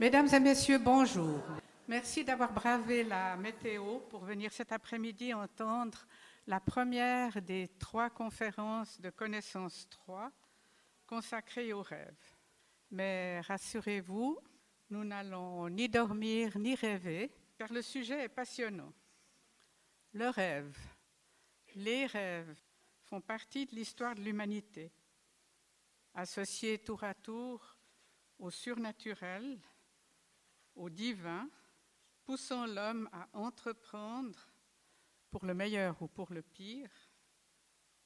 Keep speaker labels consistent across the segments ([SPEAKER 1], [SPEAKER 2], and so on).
[SPEAKER 1] Mesdames et messieurs, bonjour. Merci d'avoir bravé la météo pour venir cet après-midi entendre la première des trois conférences de connaissance 3 consacrées aux rêves. Mais rassurez-vous, nous n'allons ni dormir ni rêver, car le sujet est passionnant. Le rêve, les rêves font partie de l'histoire de l'humanité, associés tour à tour au surnaturel, au divin, poussant l'homme à entreprendre, pour le meilleur ou pour le pire.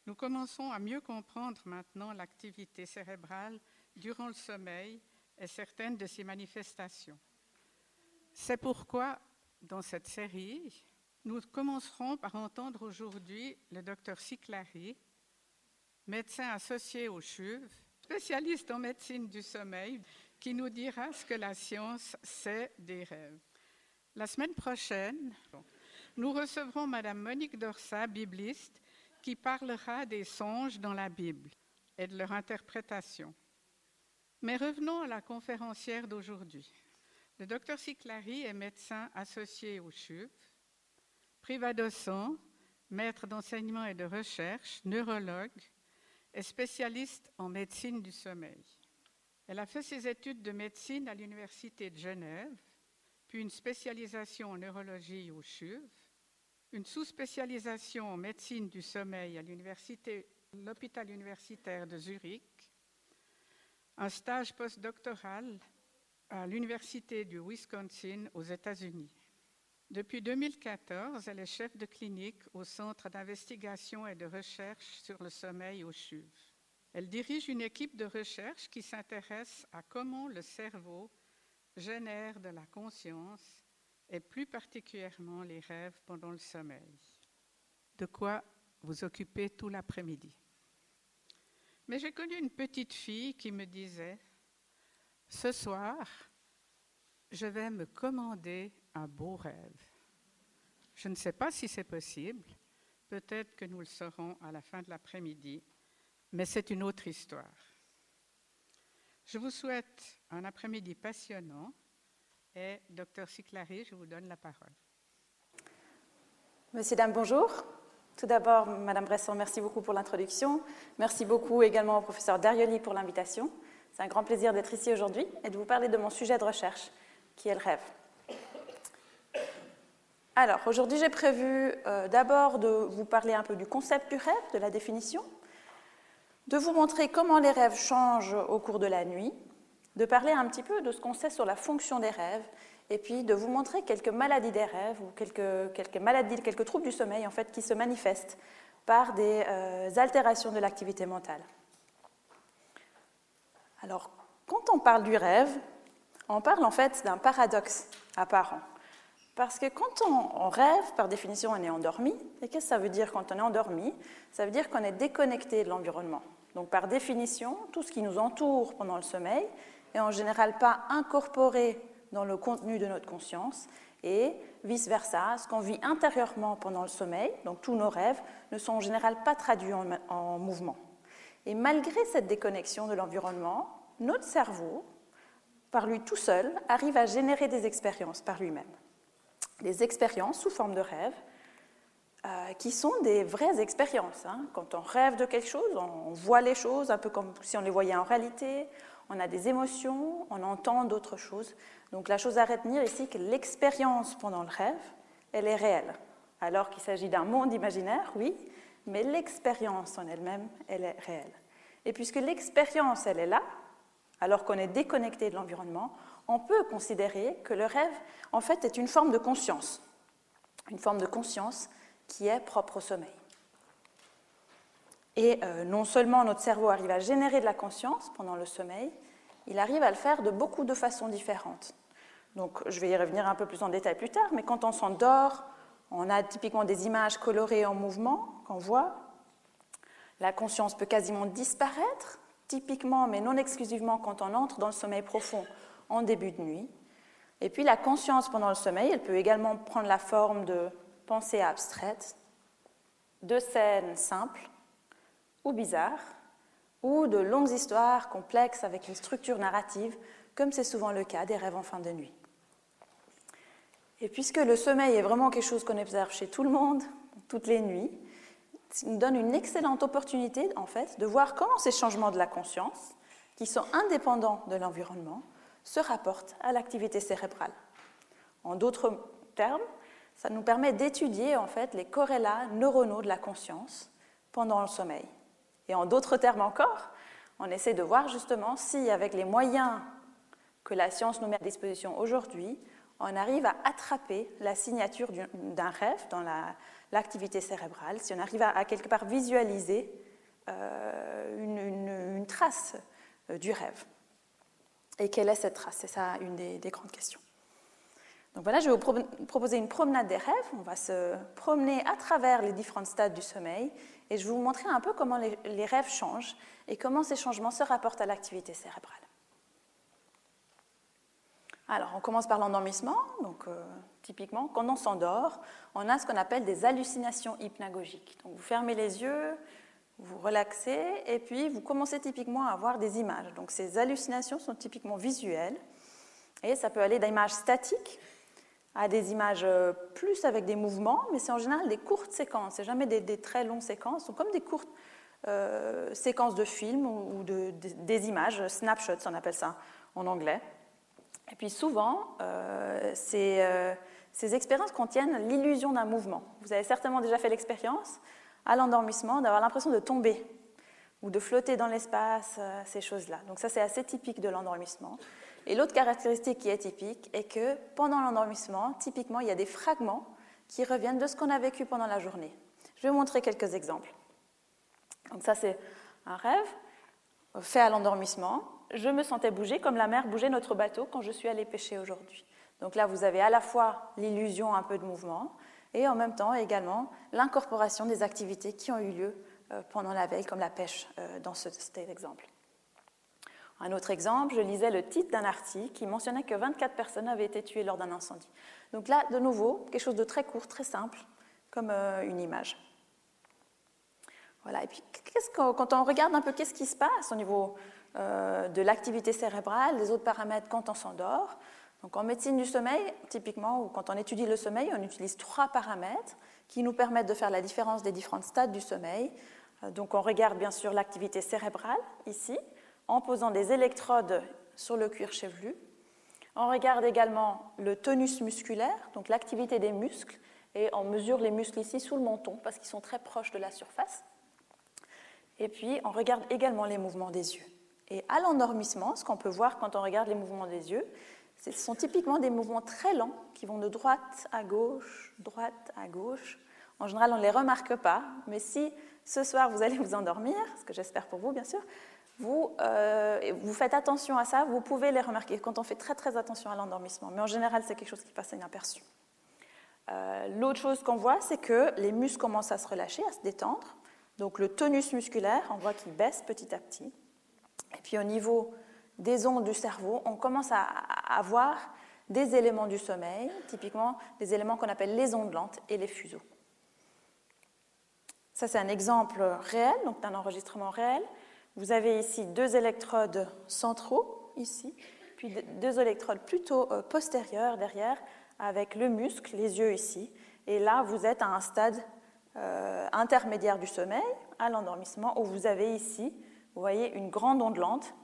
[SPEAKER 1] Nous commençons à mieux comprendre maintenant l'activité cérébrale durant le sommeil et certaines de ses manifestations. C'est pourquoi, dans cette série, nous commencerons par entendre aujourd'hui le docteur Siclari, médecin associé au CHUV, spécialiste en médecine du sommeil, qui nous dira ce que la science sait des rêves. La semaine prochaine, nous recevrons Madame Monique Dorsa, bibliste, qui parlera des songes dans la Bible et de leur interprétation. Mais revenons à la conférencière d'aujourd'hui. Le docteur Siclari est médecin associé au CHUV, privadocent, maître d'enseignement et de recherche, neurologue et spécialiste en médecine du sommeil. Elle a fait ses études de médecine à l'Université de Genève, puis une spécialisation en neurologie au CHUV, une sous-spécialisation en médecine du sommeil à l'hôpital universitaire de Zurich, un stage postdoctoral à l'Université du Wisconsin aux États-Unis. Depuis 2014, elle est chef de clinique au Centre d'investigation et de recherche sur le sommeil au CHUV. Elle dirige une équipe de recherche qui s'intéresse à comment le cerveau génère de la conscience et plus particulièrement les rêves pendant le sommeil. De quoi vous occuper tout l'après-midi. Mais j'ai connu une petite fille qui me disait, ce soir, je vais me commander un beau rêve. Je ne sais pas si c'est possible, peut-être que nous le saurons à la fin de l'après-midi, mais c'est une autre histoire. Je vous souhaite un après-midi passionnant et, docteur Siclari, je vous donne la parole.
[SPEAKER 2] Monsieur, dames, bonjour. Tout d'abord, Madame Bresson, merci beaucoup pour l'introduction. Merci beaucoup également au professeur Darioli pour l'invitation. C'est un grand plaisir d'être ici aujourd'hui et de vous parler de mon sujet de recherche, qui est le rêve. Alors, aujourd'hui, j'ai prévu euh, d'abord de vous parler un peu du concept du rêve, de la définition, de vous montrer comment les rêves changent au cours de la nuit, de parler un petit peu de ce qu'on sait sur la fonction des rêves, et puis de vous montrer quelques maladies des rêves ou quelques, quelques maladies, quelques troubles du sommeil en fait qui se manifestent par des euh, altérations de l'activité mentale. Alors, quand on parle du rêve, on parle en fait d'un paradoxe apparent. Parce que quand on, rêve, par définition, on est endormi. Et qu'est-ce que ça veut dire quand on est endormi? Ça veut dire qu'on est déconnecté de l'environnement. Donc, par définition, tout ce qui nous entoure pendant le sommeil est en général pas incorporé dans le contenu de notre conscience et vice-versa, ce qu'on vit intérieurement pendant le sommeil, donc tous nos rêves, ne sont en général pas traduits en, mouvement. Et malgré cette déconnexion de l'environnement, notre cerveau, par lui tout seul, arrive à générer des expériences par lui-même. Des expériences sous forme de rêves, euh, qui sont des vraies expériences. Hein. Quand on rêve de quelque chose, on voit les choses un peu comme si on les voyait en réalité, on a des émotions, on entend d'autres choses. Donc la chose à retenir ici, que l'expérience pendant le rêve, elle est réelle. Alors qu'il s'agit d'un monde imaginaire, oui, mais l'expérience en elle-même, elle est réelle. Et puisque l'expérience, elle est là, alors qu'on est déconnecté de l'environnement, on peut considérer que le rêve, en fait, est une forme de conscience. Une forme de conscience qui est propre au sommeil. Et euh, non seulement notre cerveau arrive à générer de la conscience pendant le sommeil, il arrive à le faire de beaucoup de façons différentes. Donc je vais y revenir un peu plus en détail plus tard, mais quand on s'endort, on a typiquement des images colorées en mouvement qu'on voit. La conscience peut quasiment disparaître, typiquement, mais non exclusivement quand on entre dans le sommeil profond en début de nuit. Et puis la conscience pendant le sommeil, elle peut également prendre la forme de pensées abstraites, de scènes simples ou bizarres, ou de longues histoires complexes avec une structure narrative comme c'est souvent le cas des rêves en fin de nuit. Et puisque le sommeil est vraiment quelque chose qu'on observe chez tout le monde, toutes les nuits, ça nous donne une excellente opportunité, en fait, de voir comment ces changements de la conscience, qui sont indépendants de l'environnement, se rapportent à l'activité cérébrale. En d'autres termes, ça nous permet d'étudier en fait les corrélats neuronaux de la conscience pendant le sommeil. Et en d'autres termes encore, on essaie de voir justement si, avec les moyens que la science nous met à disposition aujourd'hui, on arrive à attraper la signature d'un rêve dans l'activité cérébrale, si on arrive à, quelque part visualiser euh, une, trace euh, du rêve. Et quelle est cette trace C'est ça une des, grandes questions. Donc voilà, je vais vous proposer une promenade des rêves. On va se promener à travers les différents stades du sommeil et je vais vous montrer un peu comment les rêves changent et comment ces changements se rapportent à l'activité cérébrale. Alors, on commence par l'endormissement. Donc, euh, typiquement, quand on s'endort, on a ce qu'on appelle des hallucinations hypnagogiques. Donc, vous fermez les yeux, vous relaxez, et puis vous commencez typiquement à avoir des images. Donc, ces hallucinations sont typiquement visuelles, et ça peut aller d'images statiques à des images euh, plus avec des mouvements, mais c'est en général des courtes séquences. C'est jamais des, très longues séquences, sont comme des courtes euh, séquences de films ou, des images, snapshots, on appelle ça en anglais. Et puis souvent, euh, euh, ces, expériences contiennent l'illusion d'un mouvement. Vous avez certainement déjà fait l'expérience, à l'endormissement, d'avoir l'impression de tomber ou de flotter dans l'espace, euh, ces choses-là. Donc ça, c'est assez typique de l'endormissement. Et l'autre caractéristique qui est typique est que pendant l'endormissement, typiquement, il y a des fragments qui reviennent de ce qu'on a vécu pendant la journée. Je vais vous montrer quelques exemples. Donc ça, c'est un rêve fait à l'endormissement je me sentais bouger comme la mer bougeait notre bateau quand je suis allée pêcher aujourd'hui. Donc là, vous avez à la fois l'illusion un peu de mouvement et en même temps également l'incorporation des activités qui ont eu lieu euh, pendant la veille, comme la pêche euh, dans cet exemple. Un autre exemple, je lisais le titre d'un article qui mentionnait que 24 personnes avaient été tuées lors d'un incendie. Donc là, de nouveau, quelque chose de très court, très simple, comme euh, une image. Voilà. Et puis, quand on regarde un peu qu'est-ce qui se passe au niveau de l'activité cérébrale, des autres paramètres quand on s'endort. Donc en médecine du sommeil, typiquement, ou quand on étudie le sommeil, on utilise trois paramètres qui nous permettent de faire la différence des différents stades du sommeil. Euh, donc on regarde bien sûr l'activité cérébrale ici, en posant des électrodes sur le cuir chevelu. On regarde également le tonus musculaire, donc l'activité des muscles, et on mesure les muscles ici sous le menton parce qu'ils sont très proches de la surface. Et puis on regarde également les mouvements des yeux. Et à l'endormissement, ce qu'on peut voir quand on regarde les mouvements des yeux, ce sont typiquement des mouvements très lents qui vont de droite à gauche, droite à gauche. En général, on ne les remarque pas, mais si ce soir vous allez vous endormir, ce que j'espère pour vous bien sûr, vous, euh, vous faites attention à ça, vous pouvez les remarquer quand on fait très très attention à l'endormissement. Mais en général, c'est quelque chose qui passe inaperçu. Euh, L'autre chose qu'on voit, c'est que les muscles commencent à se relâcher, à se détendre. Donc le tonus musculaire, on voit qu'il baisse petit à petit. Et puis au niveau des ondes du cerveau, on commence à avoir des éléments du sommeil, typiquement des éléments qu'on appelle les ondes lentes et les fuseaux. Ça, c'est un exemple réel, donc d'un enregistrement réel. Vous avez ici deux électrodes centraux, ici, puis deux électrodes plutôt euh, postérieures derrière, avec le muscle, les yeux ici. Et là, vous êtes à un stade euh, intermédiaire du sommeil, à l'endormissement, où vous avez ici vous voyez une grande onde lente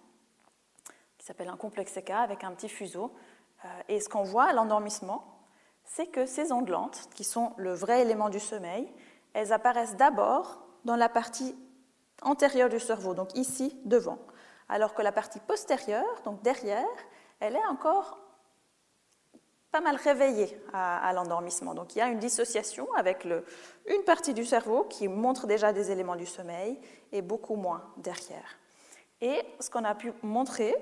[SPEAKER 2] s'appelle un complexe K avec un petit fuseau. Euh, et ce qu'on voit à l'endormissement, c'est que ces ondes lentes, qui sont le vrai élément du sommeil, elles apparaissent d'abord dans la partie antérieure du cerveau, donc ici devant, alors que la partie postérieure, donc derrière, elle est encore pas mal réveillée à, l'endormissement. Donc il y a une dissociation avec le, une partie du cerveau qui montre déjà des éléments du sommeil et beaucoup moins derrière. Et ce qu'on a pu montrer,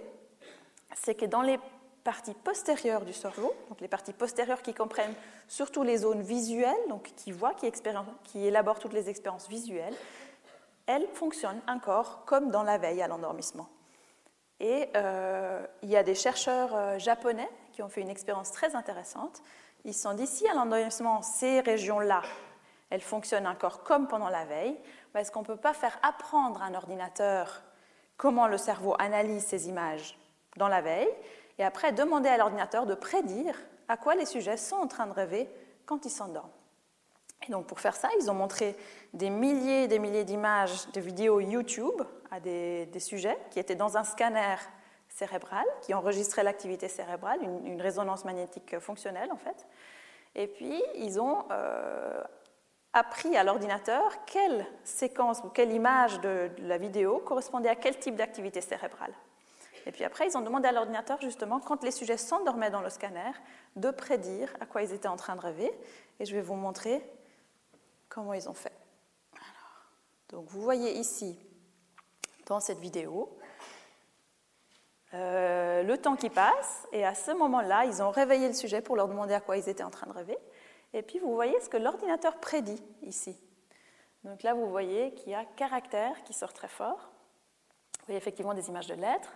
[SPEAKER 2] c'est que dans les parties postérieures du cerveau, donc les parties postérieures qui comprennent surtout les zones visuelles, donc qui voient, qui, qui élaborent toutes les expériences visuelles, elles fonctionnent encore comme dans la veille à l'endormissement. Et euh, il y a des chercheurs euh, japonais qui ont fait une expérience très intéressante. Ils se sont dit, si à l'endormissement, ces régions-là, elles fonctionnent encore comme pendant la veille, est-ce qu'on ne peut pas faire apprendre à un ordinateur comment le cerveau analyse ces images dans la veille et après demander à l'ordinateur de prédire à quoi les sujets sont en train de rêver quand ils s'endorment. Et donc pour faire ça, ils ont montré des milliers et des milliers d'images, de vidéos YouTube à des, sujets qui étaient dans un scanner cérébral, qui enregistrait l'activité cérébrale, une, résonance magnétique fonctionnelle en fait. Et puis ils ont euh, appris à l'ordinateur quelle séquence ou quelle image de la vidéo correspondait à quel type d'activité cérébrale. Et puis après, ils ont demandé à l'ordinateur, justement, quand les sujets s'endormaient dans le scanner, de prédire à quoi ils étaient en train de rêver. Et je vais vous montrer comment ils ont fait. donc vous voyez ici, dans cette vidéo, euh, le temps qui passe, et à ce moment-là, ils ont réveillé le sujet pour leur demander à quoi ils étaient en train de rêver. Et puis vous voyez ce que l'ordinateur prédit ici. Donc là, vous voyez qu'il y a caractère qui sort très fort. Vous voyez effectivement des images de lettres,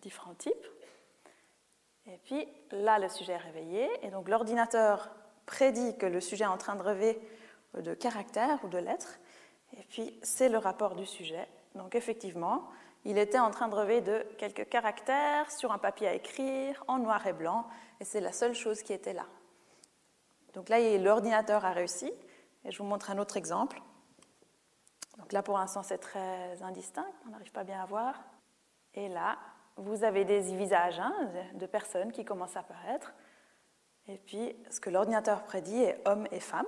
[SPEAKER 2] différents types. Et puis là, le sujet est réveillé, et donc l'ordinateur prédit que le sujet est en train de rêver de caractères ou de lettres, et puis c'est le rapport du sujet. Donc effectivement, il était en train de rêver de quelques caractères sur un papier à écrire en noir et blanc, et c'est la seule chose qui était là. Donc là, l'ordinateur a réussi, et je vous montre un autre exemple. Donc là, pour l'instant, c'est très indistinct, on n'arrive pas bien à voir. Et là, vous avez des visages hein, de personnes qui commencent à apparaître. Et puis, ce que l'ordinateur prédit est homme et femme.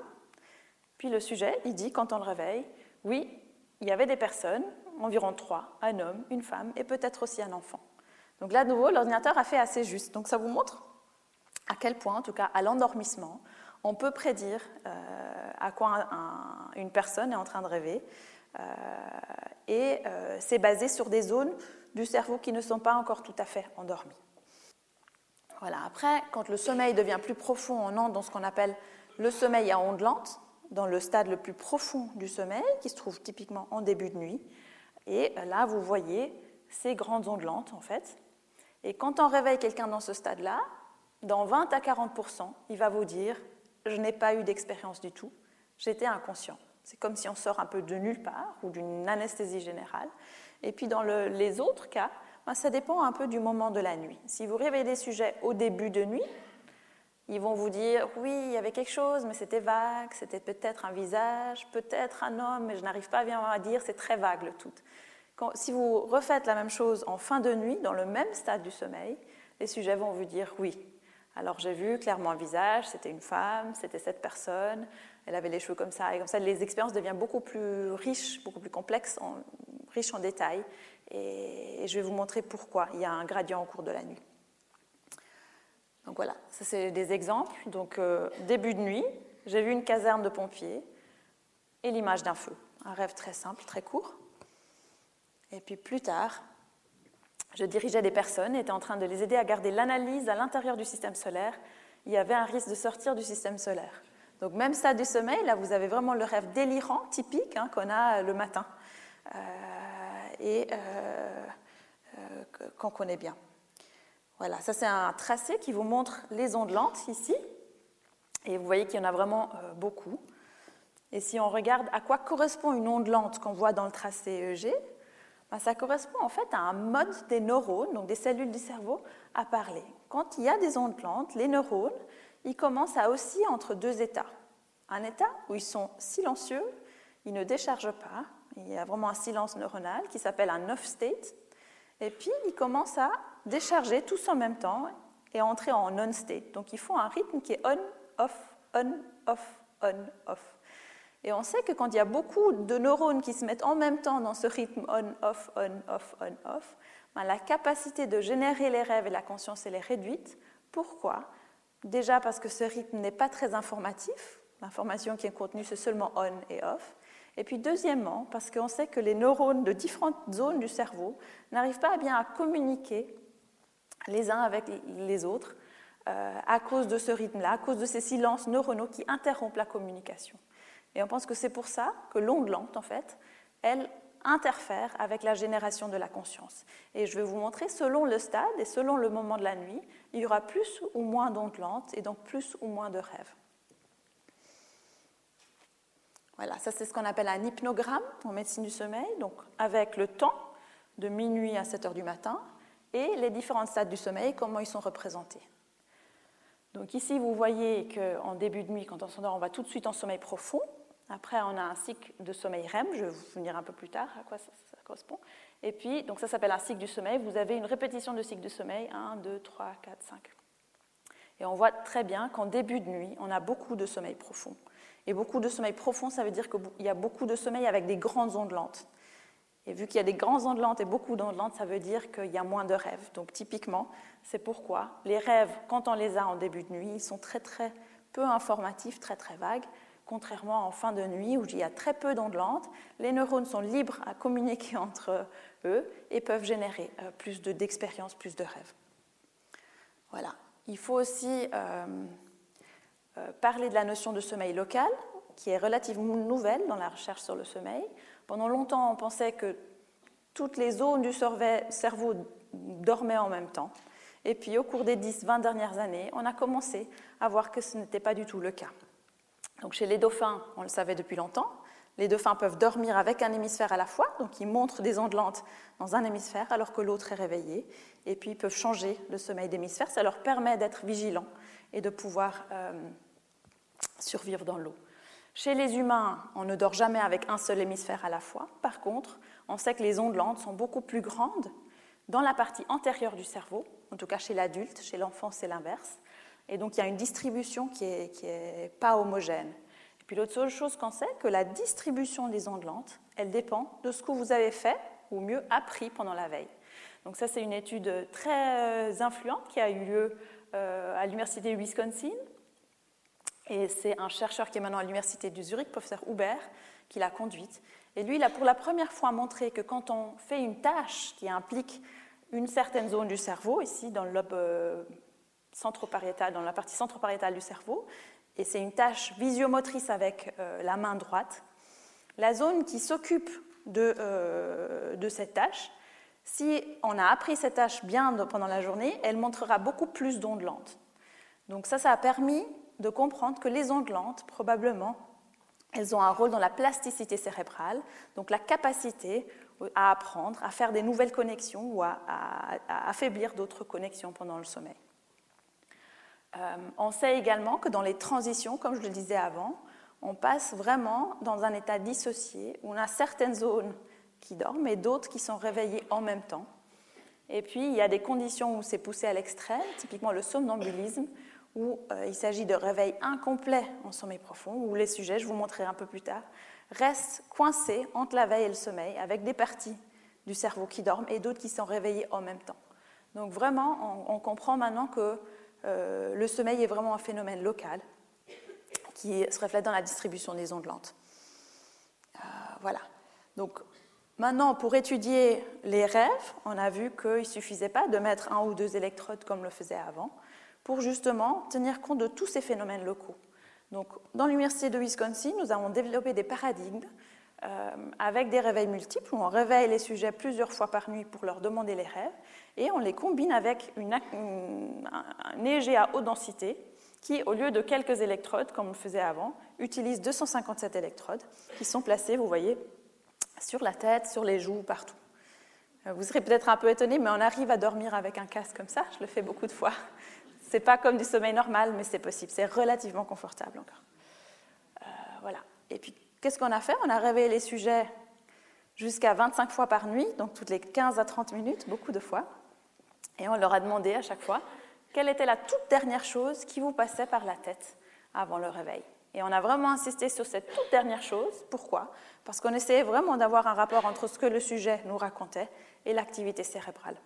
[SPEAKER 2] Puis le sujet, il dit, quand on le réveille, oui, il y avait des personnes, environ trois, un homme, une femme et peut-être aussi un enfant. Donc là, de nouveau, l'ordinateur a fait assez juste. Donc ça vous montre à quel point, en tout cas à l'endormissement, on peut prédire euh, à quoi une personne est en train de rêver. Euh, et euh, c'est basé sur des zones du cerveau qui ne sont pas encore tout à fait endormis. Voilà. Après, quand le sommeil devient plus profond, on entre dans ce qu'on appelle le sommeil à ondes lentes, dans le stade le plus profond du sommeil, qui se trouve typiquement en début de nuit. Et là, vous voyez ces grandes ondes lentes, en fait. Et quand on réveille quelqu'un dans ce stade-là, dans 20 à 40% il va vous dire Je n'ai pas eu d'expérience du tout, j'étais inconscient. C'est comme si on sort un peu de nulle part ou d'une anesthésie générale. Et puis dans les autres cas, ben, ça dépend un peu du moment de la nuit. Si vous réveillez des sujets au début de nuit, ils vont vous dire oui, il y avait quelque chose, mais c'était vague, c'était peut-être un visage, peut-être un homme, mais je n'arrive pas bien à dire, c'est très vague le tout. si vous refaites la même chose en fin de nuit, dans le même stade du sommeil, les sujets vont vous dire oui. Alors j'ai vu clairement un visage, c'était une femme, c'était cette personne, elle avait les cheveux comme ça, et comme ça les expériences deviennent beaucoup plus riches, beaucoup plus complexes, riche en détails, et, je vais vous montrer pourquoi il y a un gradient au cours de la nuit. Donc voilà, ça c'est des exemples. Donc euh, début de nuit, j'ai vu une caserne de pompiers et l'image d'un feu. Un rêve très simple, très court. Et puis plus tard, je dirigeais des personnes, étais en train de les aider à garder l'analyse à l'intérieur du système solaire. Il y avait un risque de sortir du système solaire. Donc même stade du sommeil, là vous avez vraiment le rêve délirant, typique, hein, qu'on a le matin. Euh, et euh, euh, qu'on connaît bien. Voilà, ça c'est un tracé qui vous montre les ondes lentes ici. Et vous voyez qu'il y en a vraiment beaucoup. Et si on regarde à quoi correspond une onde lente qu'on voit dans le tracé EEG, ben, ça correspond en fait à un mode des neurones, donc des cellules du cerveau, à parler. Quand il y a des ondes lentes, les neurones, ils commencent à osciller entre deux états. Un état où ils sont silencieux, ils ne déchargent pas, il y a vraiment un silence neuronal qui s'appelle un off state. Et puis, ils commencent à décharger tous en même temps et à entrer en on state. Donc, ils font un rythme qui est on, off, on, off, on, off. Et on sait que quand il y a beaucoup de neurones qui se mettent en même temps dans ce rythme on, off, on, off, on, off, ben, la capacité de générer les rêves et la conscience, elle est réduite. Pourquoi? Déjà parce que ce rythme n'est pas très informatif. L'information qui est contenue, c'est seulement on et off. Et puis deuxièmement, parce qu'on sait que les neurones de différentes zones du cerveau n'arrivent pas bien à communiquer les uns avec les autres euh, à cause de ce rythme-là, à cause de ces silences neuronaux qui interrompent la communication. Et on pense que c'est pour ça que l'onde lente, en fait, elle interfère avec la génération de la conscience. Et je vais vous montrer, selon le stade et selon le moment de la nuit, il y aura plus ou moins d'ondes lentes et donc plus ou moins de rêves. Voilà, ça c'est ce qu'on appelle un hypnogramme en médecine du sommeil, donc avec le temps de minuit à 7 heures du matin et les différents stades du sommeil, comment ils sont représentés. Donc ici, vous voyez qu'en début de nuit, quand on s'endort, on va tout de suite en sommeil profond. Après, on a un cycle de sommeil REM, je vais vous dire un peu plus tard à quoi ça, correspond. Et puis, donc ça s'appelle un cycle du sommeil. Vous avez une répétition de cycle de sommeil, 1, 2, 3, 4, 5. Et on voit très bien qu'en début de nuit, on a beaucoup de sommeil profond. Et beaucoup de sommeil profond, ça veut dire qu'il y a beaucoup de sommeil avec des grandes ondes lentes. Et vu qu'il y a des grandes ondes lentes et beaucoup d'ondes lentes, ça veut dire qu'il y a moins de rêves. Donc typiquement, c'est pourquoi les rêves, quand on les a en début de nuit, ils sont très très peu informatifs, très très vagues, contrairement en fin de nuit où il y a très peu d'ondes lentes. Les neurones sont libres à communiquer entre eux et peuvent générer euh, plus d'expériences, plus de rêves. Voilà. Il faut aussi euh, parler de la notion de sommeil local, qui est relativement nouvelle dans la recherche sur le sommeil. Pendant longtemps, on pensait que toutes les zones du cerveau dormaient en même temps. Et puis, au cours des 10-20 dernières années, on a commencé à voir que ce n'était pas du tout le cas. Donc, chez les dauphins, on le savait depuis longtemps, les dauphins peuvent dormir avec un hémisphère à la fois, donc ils montrent des ondes lentes dans un hémisphère alors que l'autre est réveillé, et puis ils peuvent changer le sommeil d'hémisphère, ça leur permet d'être vigilants et de pouvoir euh, survivre dans l'eau. Chez les humains, on ne dort jamais avec un seul hémisphère à la fois. Par contre, on sait que les ondes lentes sont beaucoup plus grandes dans la partie antérieure du cerveau, en tout cas chez l'adulte, chez l'enfant c'est l'inverse. Et donc il y a une distribution qui n'est qui est pas homogène. Et puis l'autre chose qu'on sait, que la distribution des ondes lentes, elle dépend de ce que vous avez fait, ou mieux appris pendant la veille. Donc ça c'est une étude très influente qui a eu lieu euh, à l'université de Wisconsin. Et c'est un chercheur qui est maintenant à l'université de Zurich, professeur Hubert, qui l'a conduite. Et lui, il a pour la première fois montré que quand on fait une tâche qui implique une certaine zone du cerveau, ici dans le lobe euh, centropariétal, dans la partie centropariétale du cerveau, et c'est une tâche visiomotrice avec euh, la main droite, la zone qui s'occupe de, euh, de, cette tâche, si on a appris cette tâche bien pendant la journée, elle montrera beaucoup plus d'ondes lentes. Donc ça, ça a permis de comprendre que les ondes probablement, elles ont un rôle dans la plasticité cérébrale, donc la capacité à apprendre, à faire des nouvelles connexions ou à, affaiblir d'autres connexions pendant le sommeil. Euh, on sait également que dans les transitions, comme je le disais avant, on passe vraiment dans un état dissocié où on a certaines zones qui dorment et d'autres qui sont réveillées en même temps. Et puis, il y a des conditions où c'est poussé à l'extrême, typiquement le somnambulisme, où euh, il s'agit de réveil incomplet en sommeil profond, où les sujets, je vous montrerai un peu plus tard, restent coincés entre la veille et le sommeil, avec des parties du cerveau qui dorment et d'autres qui sont réveillées en même temps. Donc vraiment, on, comprend maintenant que euh, le sommeil est vraiment un phénomène local qui se reflète dans la distribution des ondes lentes. Euh, voilà. Donc maintenant, pour étudier les rêves, on a vu qu'il ne suffisait pas de mettre un ou deux électrodes comme le faisait avant, pour justement tenir compte de tous ces phénomènes locaux. Donc, dans l'Université de Wisconsin, nous avons développé des paradigmes euh, avec des réveils multiples, où on réveille les sujets plusieurs fois par nuit pour leur demander les rêves, et on les combine avec une, un EEG à haute densité, qui, au lieu de quelques électrodes, comme on le faisait avant, utilise 257 électrodes, qui sont placées, vous voyez, sur la tête, sur les joues, partout. Euh, vous serez peut-être un peu étonné, mais on arrive à dormir avec un casque comme ça, je le fais beaucoup de fois. C'est pas comme du sommeil normal, mais c'est possible. C'est relativement confortable encore. Euh, voilà. Et puis, qu'est-ce qu'on a fait? On a réveillé les sujets jusqu'à 25 fois par nuit, donc toutes les 15 à 30 minutes, beaucoup de fois. Et on leur a demandé à chaque fois quelle était la toute dernière chose qui vous passait par la tête avant le réveil. Et on a vraiment insisté sur cette toute dernière chose. Pourquoi? Parce qu'on essayait vraiment d'avoir un rapport entre ce que le sujet nous racontait et l'activité cérébrale.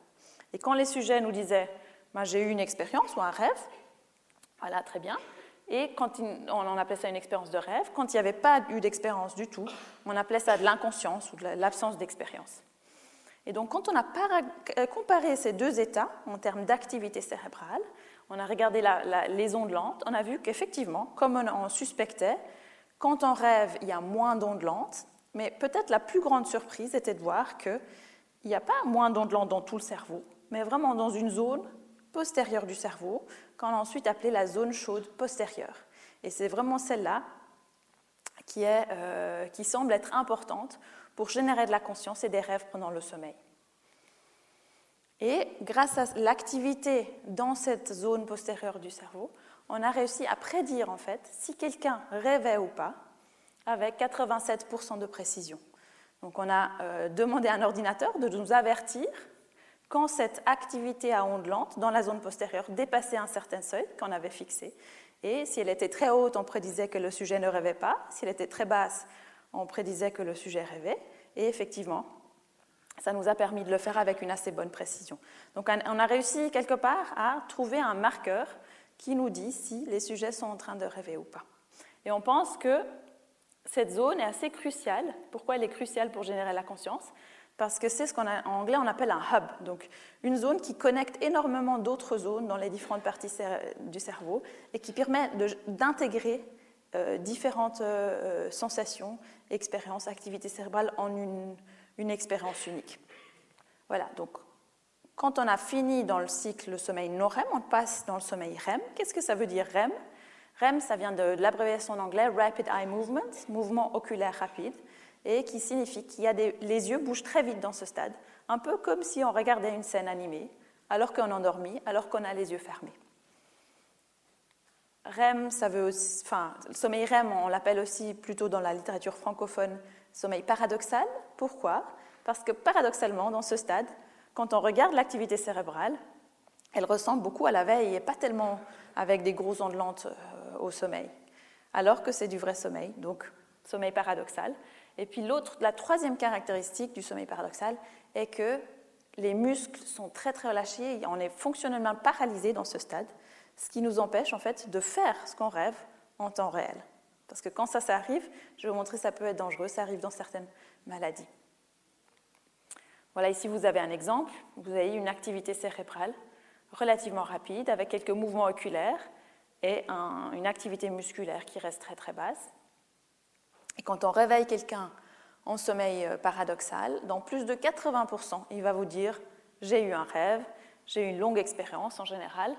[SPEAKER 2] Et quand les sujets nous disaient j'ai eu une expérience ou un rêve. Voilà, très bien. Et quand on en appelait ça une expérience de rêve, quand il n'y avait pas eu d'expérience du tout, on appelait ça de l'inconscience ou de l'absence d'expérience. Et donc, quand on a comparé ces deux états en termes d'activité cérébrale, on a regardé les ondes lentes, on a vu qu'effectivement, comme on, suspectait, quand on rêve, il y a moins d'ondes lentes, mais peut-être la plus grande surprise était de voir qu'il n'y a pas moins d'ondes lentes dans tout le cerveau, mais vraiment dans une zone postérieure du cerveau, qu'on a ensuite appelée la zone chaude postérieure. Et c'est vraiment celle-là qui, euh, qui semble être importante pour générer de la conscience et des rêves pendant le sommeil. Et grâce à l'activité dans cette zone postérieure du cerveau, on a réussi à prédire en fait si quelqu'un rêvait ou pas avec 87% de précision. Donc on a euh, demandé à un ordinateur de nous avertir quand cette activité à ondes lentes dans la zone postérieure dépassait un certain seuil qu'on avait fixé. Et si elle était très haute, on prédisait que le sujet ne rêvait pas. Si elle était très basse, on prédisait que le sujet rêvait. Et effectivement, ça nous a permis de le faire avec une assez bonne précision. Donc on a réussi quelque part à trouver un marqueur qui nous dit si les sujets sont en train de rêver ou pas. Et on pense que cette zone est assez cruciale. Pourquoi elle est cruciale pour générer la conscience? Parce que c'est ce qu'en anglais on appelle un hub, donc une zone qui connecte énormément d'autres zones dans les différentes parties du cerveau et qui permet d'intégrer euh, différentes euh, sensations, expériences, activités cérébrales en une, expérience unique. Voilà, donc quand on a fini dans le cycle sommeil non-REM, on passe dans le sommeil REM. Qu'est-ce que ça veut dire REM? REM, ça vient de, l'abréviation en anglais Rapid Eye Movement, mouvement oculaire rapide, et qui signifie qu'il y a les yeux bougent très vite dans ce stade, un peu comme si on regardait une scène animée, alors qu'on est endormi, alors qu'on a les yeux fermés. REM, ça veut enfin, le sommeil REM, on l'appelle aussi plutôt dans la littérature francophone sommeil paradoxal. Pourquoi? Parce que paradoxalement, dans ce stade, quand on regarde l'activité cérébrale, elle ressemble beaucoup à la veille et pas tellement avec des gros ondes lentes euh, au sommeil, alors que c'est du vrai sommeil, donc sommeil paradoxal. Et puis l'autre, la troisième caractéristique du sommeil paradoxal est que les muscles sont très très relâchés, on est fonctionnellement paralysé dans ce stade, ce qui nous empêche en fait de faire ce qu'on rêve en temps réel. Parce que quand ça, ça arrive, je vais vous montrer, ça peut être dangereux, ça arrive dans certaines maladies. Voilà, ici vous avez un exemple. Vous avez une activité cérébrale relativement rapide avec quelques mouvements oculaires et une activité musculaire qui reste très très basse. Et quand on réveille quelqu'un en sommeil euh, paradoxal, dans plus de 80%, il va vous dire j'ai eu un rêve, j'ai eu une longue expérience en général,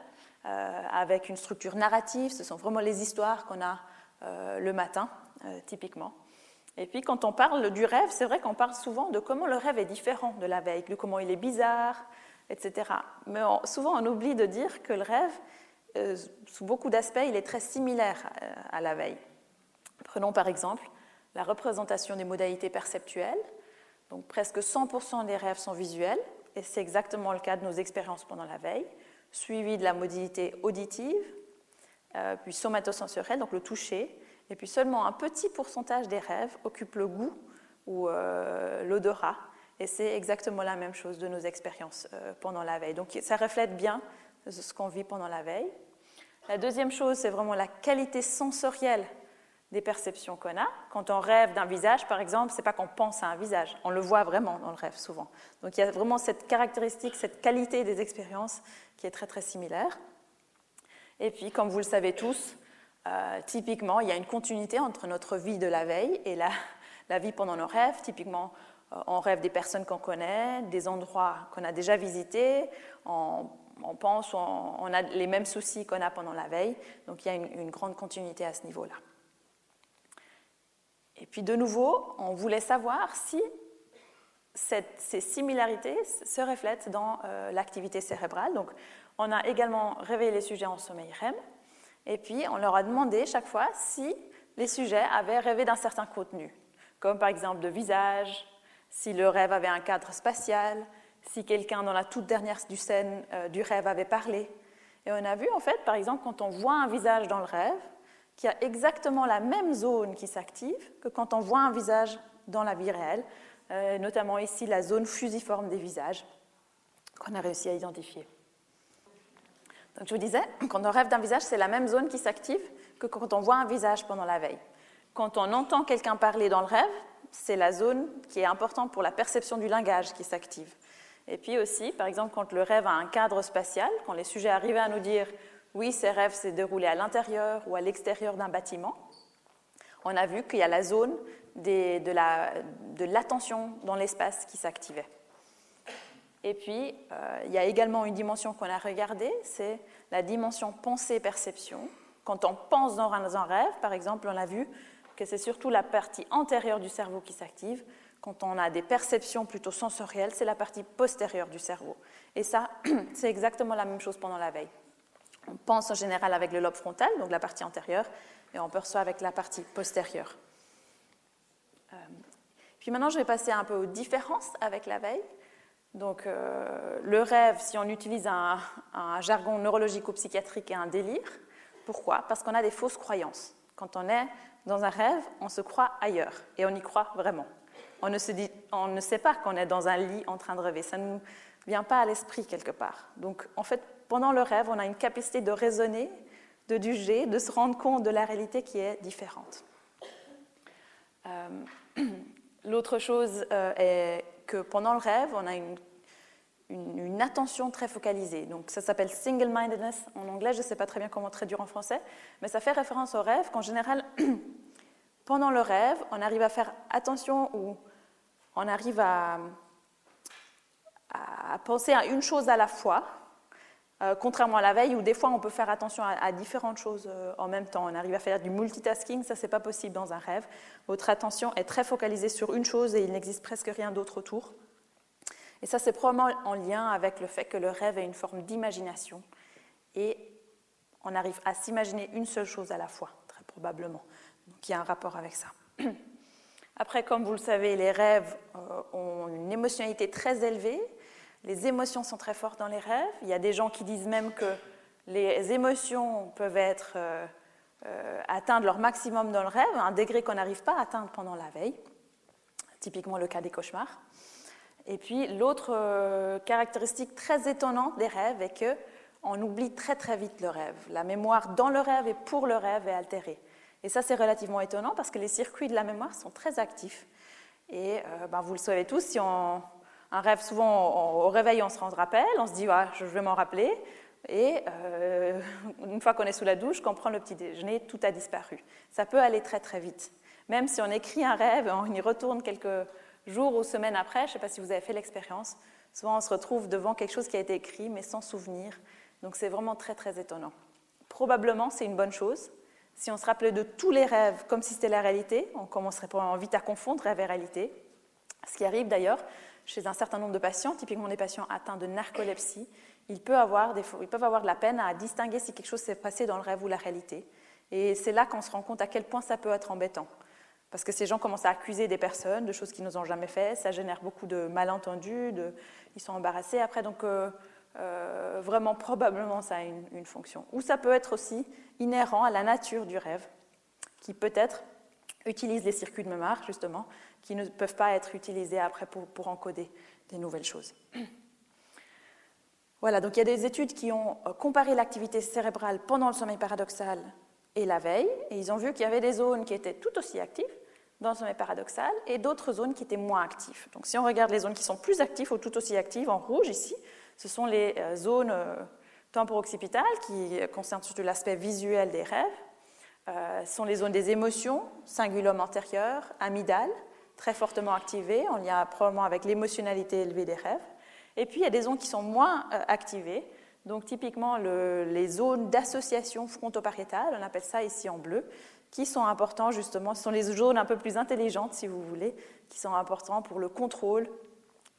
[SPEAKER 2] euh, avec une structure narrative, ce sont vraiment les histoires qu'on a euh, le matin, typiquement. Et puis quand on parle du rêve, c'est vrai qu'on parle souvent de comment le rêve est différent de la veille, de comment il est bizarre, etc. Mais souvent on oublie de dire que le rêve, sous beaucoup d'aspects, il est très similaire à, la veille. Prenons par exemple la représentation des modalités perceptuelles. Donc presque 100% des rêves sont visuels, et c'est exactement le cas de nos expériences pendant la veille, suivi de la modalité auditive, euh, puis somatosensorielle, donc le toucher, et puis seulement un petit pourcentage des rêves occupe le goût ou euh, l'odorat. Et c'est exactement la même chose de nos expériences euh, pendant la veille. Donc ça reflète bien ce qu'on vit pendant la veille. La deuxième chose, c'est vraiment la qualité sensorielle des perceptions qu'on a. Quand on rêve d'un visage, par exemple, c'est pas qu'on pense à un visage, on le voit vraiment dans le rêve souvent. Donc il y a vraiment cette caractéristique, cette qualité des expériences qui est très très similaire. Et puis, comme vous le savez tous, euh, typiquement, il y a une continuité entre notre vie de la veille et la, vie pendant nos rêves. Typiquement, euh, on rêve des personnes qu'on connaît, des endroits qu'on a déjà visités, on, pense, on, a les mêmes soucis qu'on a pendant la veille. Donc il y a une, grande continuité à ce niveau-là. Et puis de nouveau, on voulait savoir si ces similarités se reflètent dans euh, l'activité cérébrale. Donc on a également réveillé les sujets en sommeil REM. Et puis, on leur a demandé chaque fois si les sujets avaient rêvé d'un certain contenu, comme par exemple de visage, si le rêve avait un cadre spatial, si quelqu'un dans la toute dernière scène euh, du rêve avait parlé. Et on a vu, en fait, par exemple, quand on voit un visage dans le rêve, qu'il y a exactement la même zone qui s'active que quand on voit un visage dans la vie réelle, euh, notamment ici la zone fusiforme des visages qu'on a réussi à identifier. Donc je vous disais, quand on rêve d'un visage, c'est la même zone qui s'active que quand on voit un visage pendant la veille. Quand on entend quelqu'un parler dans le rêve, c'est la zone qui est importante pour la perception du langage qui s'active. Et puis aussi, par exemple, quand le rêve a un cadre spatial, quand les sujets arrivaient à nous dire oui, ces rêves s'est déroulé à l'intérieur ou à l'extérieur d'un bâtiment, on a vu qu'il y a la zone de l'attention dans l'espace qui s'activait. Et puis, euh, il y a également une dimension qu'on a regardée, c'est la dimension pensée-perception. Quand on pense dans un rêve, par exemple, on a vu que c'est surtout la partie antérieure du cerveau qui s'active. quand on a des perceptions plutôt sensorielles, c'est la partie postérieure du cerveau. Et ça, c'est exactement la même chose pendant la veille. On pense en général avec le lobe frontal, donc la partie antérieure, et on perçoit avec la partie postérieure. Euh, puis maintenant, je vais passer un peu aux différences avec la veille. Donc, euh, le rêve, si on utilise un, un jargon neurologico-psychiatrique, est un délire. Pourquoi? Parce qu'on a des fausses croyances. Quand on est dans un rêve, on se croit ailleurs et on y croit vraiment. On ne, se dit, on ne sait pas qu'on est dans un lit en train de rêver. Ça ne nous vient pas à l'esprit quelque part. Donc, en fait, pendant le rêve, on a une capacité de raisonner, de juger, de se rendre compte de la réalité qui est différente. Euh, l'autre chose euh, est que pendant le rêve, on a une, une, attention très focalisée. Donc ça s'appelle single-mindedness en anglais, je ne sais pas très bien comment traduire en français, mais ça fait référence au rêve qu'en général, pendant le rêve, on arrive à faire attention ou on arrive à, à penser à une chose à la fois contrairement à la veille où des fois on peut faire attention à, différentes choses euh, en même temps. On arrive à faire du multitasking, ça c'est pas possible dans un rêve. Votre attention est très focalisée sur une chose et il n'existe presque rien d'autre autour. Et ça c'est probablement en lien avec le fait que le rêve est une forme d'imagination et on arrive à s'imaginer une seule chose à la fois, très probablement. Donc il y a un rapport avec ça. Après, comme vous le savez, les rêves euh, ont une émotionnalité très élevée les émotions sont très fortes dans les rêves. Il y a des gens qui disent même que les émotions peuvent être euh, euh, atteindre leur maximum dans le rêve, un degré qu'on n'arrive pas à atteindre pendant la veille. Typiquement le cas des cauchemars. Et puis l'autre euh, caractéristique très étonnante des rêves est que on oublie très très vite le rêve. La mémoire dans le rêve et pour le rêve est altérée. Et ça c'est relativement étonnant parce que les circuits de la mémoire sont très actifs. Et ben, vous le savez tous, si on, un rêve, souvent, au réveil, on se rend rappel, on se dit, ah, je vais m'en rappeler. Et euh, une fois qu'on est sous la douche, qu'on prend le petit déjeuner, tout a disparu. Ça peut aller très très vite. Même si on écrit un rêve, on y retourne quelques jours ou semaines après, je ne sais pas si vous avez fait l'expérience, souvent on se retrouve devant quelque chose qui a été écrit mais sans souvenir. Donc c'est vraiment très très étonnant. Probablement c'est une bonne chose. Si on se rappelait de tous les rêves comme si c'était la réalité, on commencerait probablement vite à confondre rêve et réalité. Ce qui arrive d'ailleurs, chez un certain nombre de patients, typiquement des patients atteints de narcolepsie, ils peuvent avoir, de la peine à distinguer si quelque chose s'est passé dans le rêve ou la réalité. Et c'est là qu'on se rend compte à quel point ça peut être embêtant. Parce que ces gens commencent à accuser des personnes de choses qu'ils n'ont jamais fait, ça génère beaucoup de malentendus, de, ils sont embarrassés après, donc euh, euh, vraiment probablement ça a une, une, fonction. Ou ça peut être aussi inhérent à la nature du rêve, qui peut-être utilise les circuits de mémoire, justement, qui ne peuvent pas être utilisés après pour, encoder des nouvelles choses. Voilà, donc il y a des études qui ont euh, comparé l'activité cérébrale pendant le sommeil paradoxal et la veille, et ils ont vu qu'il y avait des zones qui étaient tout aussi actives dans le sommeil paradoxal et d'autres zones qui étaient moins actives. Donc si on regarde les zones qui sont plus actives ou tout aussi actives, en rouge ici, ce sont les euh, zones euh, temporo-occipitales qui concernent surtout l'aspect visuel des rêves. Ce sont les zones des émotions, cingulum antérieur, amygdale, très fortement activées, en lien probablement avec l'émotionnalité élevée des rêves. Et puis il y a des zones qui sont moins euh, activées, donc typiquement les zones d'association frontopariétale, on appelle ça ici en bleu, qui sont importantes justement, ce sont les zones un peu plus intelligentes si vous voulez, qui sont importantes pour le contrôle,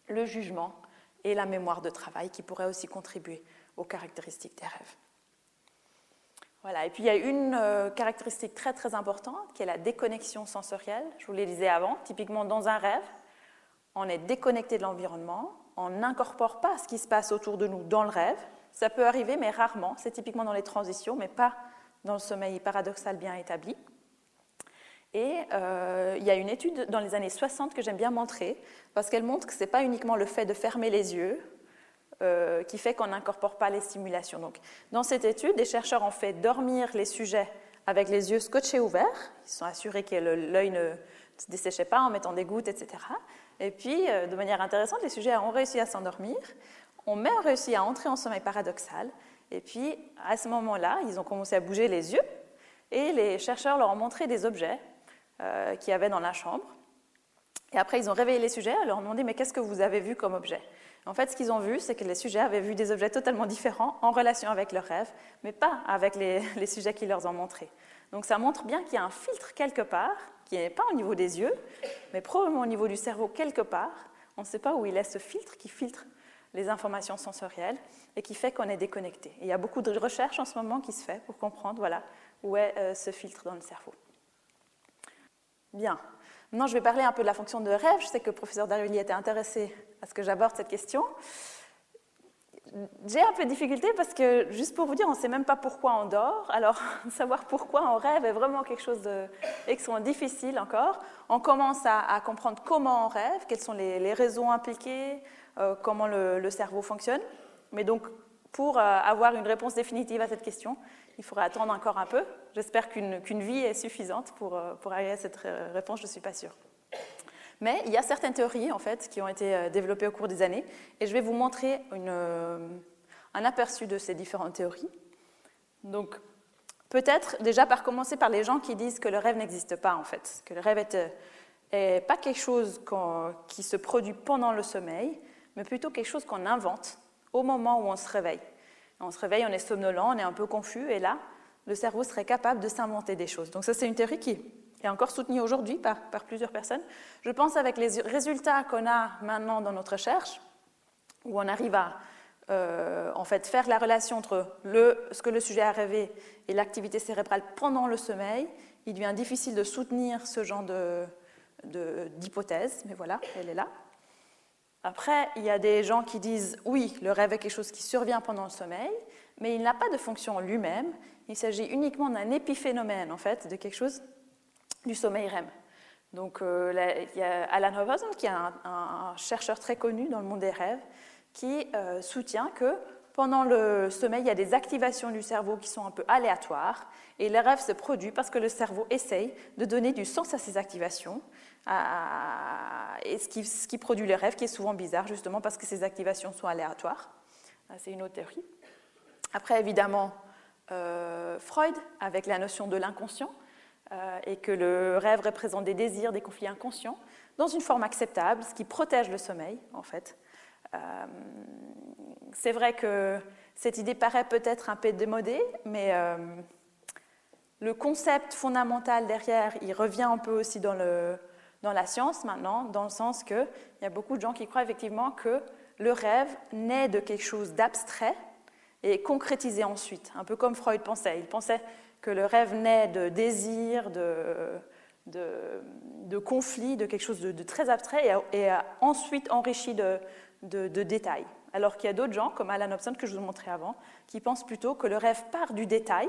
[SPEAKER 2] le jugement et la mémoire de travail, qui pourraient aussi contribuer aux caractéristiques des rêves. Et puis il y a une euh, caractéristique très très importante qui est la déconnexion sensorielle. Je vous le disais avant, typiquement dans un rêve, on est déconnecté de l'environnement, on n'incorpore pas ce qui se passe autour de nous dans le rêve. Ça peut arriver, mais rarement. C'est typiquement dans les transitions, mais pas dans le sommeil paradoxal bien établi. Et euh, il y a une étude dans les années 60 que j'aime bien montrer, parce qu'elle montre que ce n'est pas uniquement le fait de fermer les yeux, euh, qui fait qu'on n'incorpore pas les stimulations. Donc, dans cette étude, des chercheurs ont fait dormir les sujets avec les yeux scotchés ouverts. Ils sont assurés que l'œil ne se desséchait pas en mettant des gouttes, etc. Et puis, euh, de manière intéressante, les sujets ont réussi à s'endormir, ont même réussi à entrer en sommeil paradoxal. Et puis, à ce moment-là, ils ont commencé à bouger les yeux et les chercheurs leur ont montré des objets euh, qu'il y avait dans la chambre. Et après, ils ont réveillé les sujets, et leur ont demandé Mais qu'est-ce que vous avez vu comme objet? En fait, ce qu'ils ont vu, c'est que les sujets avaient vu des objets totalement différents en relation avec leurs rêves, mais pas avec les, sujets qui leur ont montré. Donc ça montre bien qu'il y a un filtre quelque part, qui n'est pas au niveau des yeux, mais probablement au niveau du cerveau quelque part. On ne sait pas où il est ce filtre qui filtre les informations sensorielles et qui fait qu'on est déconnecté. il y a beaucoup de recherches en ce moment qui se fait pour comprendre voilà, où est euh, ce filtre dans le cerveau. Bien. Maintenant, je vais parler un peu de la fonction de rêve. Je sais que le professeur Daruli était intéressé à ce que j'aborde cette question. J'ai un peu de difficulté parce que, juste pour vous dire, on ne sait même pas pourquoi on dort. Alors, savoir pourquoi on rêve est vraiment quelque chose d'extrêmement difficile encore. On commence à, comprendre comment on rêve, quelles sont les, raisons impliquées, euh, comment le, cerveau fonctionne. Mais donc, pour euh, avoir une réponse définitive à cette question, il faudra attendre encore un peu. J'espère qu'une vie est suffisante pour, euh, pour arriver à cette réponse, je ne suis pas sûre. Mais il y a certaines théories en fait qui ont été euh, développées au cours des années et je vais vous montrer euh, un aperçu de ces différentes théories. Donc peut-être déjà par commencer par les gens qui disent que le rêve n'existe pas en fait, que le rêve est pas quelque chose qui se produit pendant le sommeil, mais plutôt quelque chose qu'on invente au moment où on se réveille. On se réveille, on est somnolent, on est un peu confus et là, le cerveau serait capable de s'inventer des choses. Donc ça c'est une théorie qui est encore soutenu aujourd'hui par, plusieurs personnes. Je pense avec les résultats qu'on a maintenant dans notre recherche, où on arrive à euh, en fait, faire la relation entre ce que le sujet a rêvé et l'activité cérébrale pendant le sommeil, il devient difficile de soutenir ce genre d'hypothèse, mais voilà, elle est là. Après, il y a des gens qui disent oui, le rêve est quelque chose qui survient pendant le sommeil, mais il n'a pas de fonction lui-même. Il s'agit uniquement d'un épiphénomène, en fait, de quelque chose du sommeil REM. Donc, euh, il y a Alan Hoverson, qui est un, chercheur très connu dans le monde des rêves, qui euh, soutient que pendant le sommeil, il y a des activations du cerveau qui sont un peu aléatoires, et le rêve se produit parce que le cerveau essaye de donner du sens à ces activations, et ce qui, produit le rêve, qui est souvent bizarre, justement parce que ces activations sont aléatoires. C'est une autre théorie. Après, évidemment, euh, Freud, avec la notion de l'inconscient, euh, et que le rêve représente des désirs, des conflits inconscients, dans une forme acceptable, ce qui protège le sommeil, en fait. Euh, c'est vrai que cette idée paraît peut-être un peu démodée, mais euh, le concept fondamental derrière, il revient un peu aussi dans, le, dans la science maintenant, dans le sens qu'il y a beaucoup de gens qui croient effectivement que le rêve naît de quelque chose d'abstrait et concrétisé ensuite, un peu comme Freud pensait. Il pensait que le rêve naît de désir, de, de, conflit, de quelque chose de, très abstrait et, ensuite enrichi de, détails. Alors qu'il y a d'autres gens, comme Alan Hobson, que je vous montrais avant, qui pensent plutôt que le rêve part du détail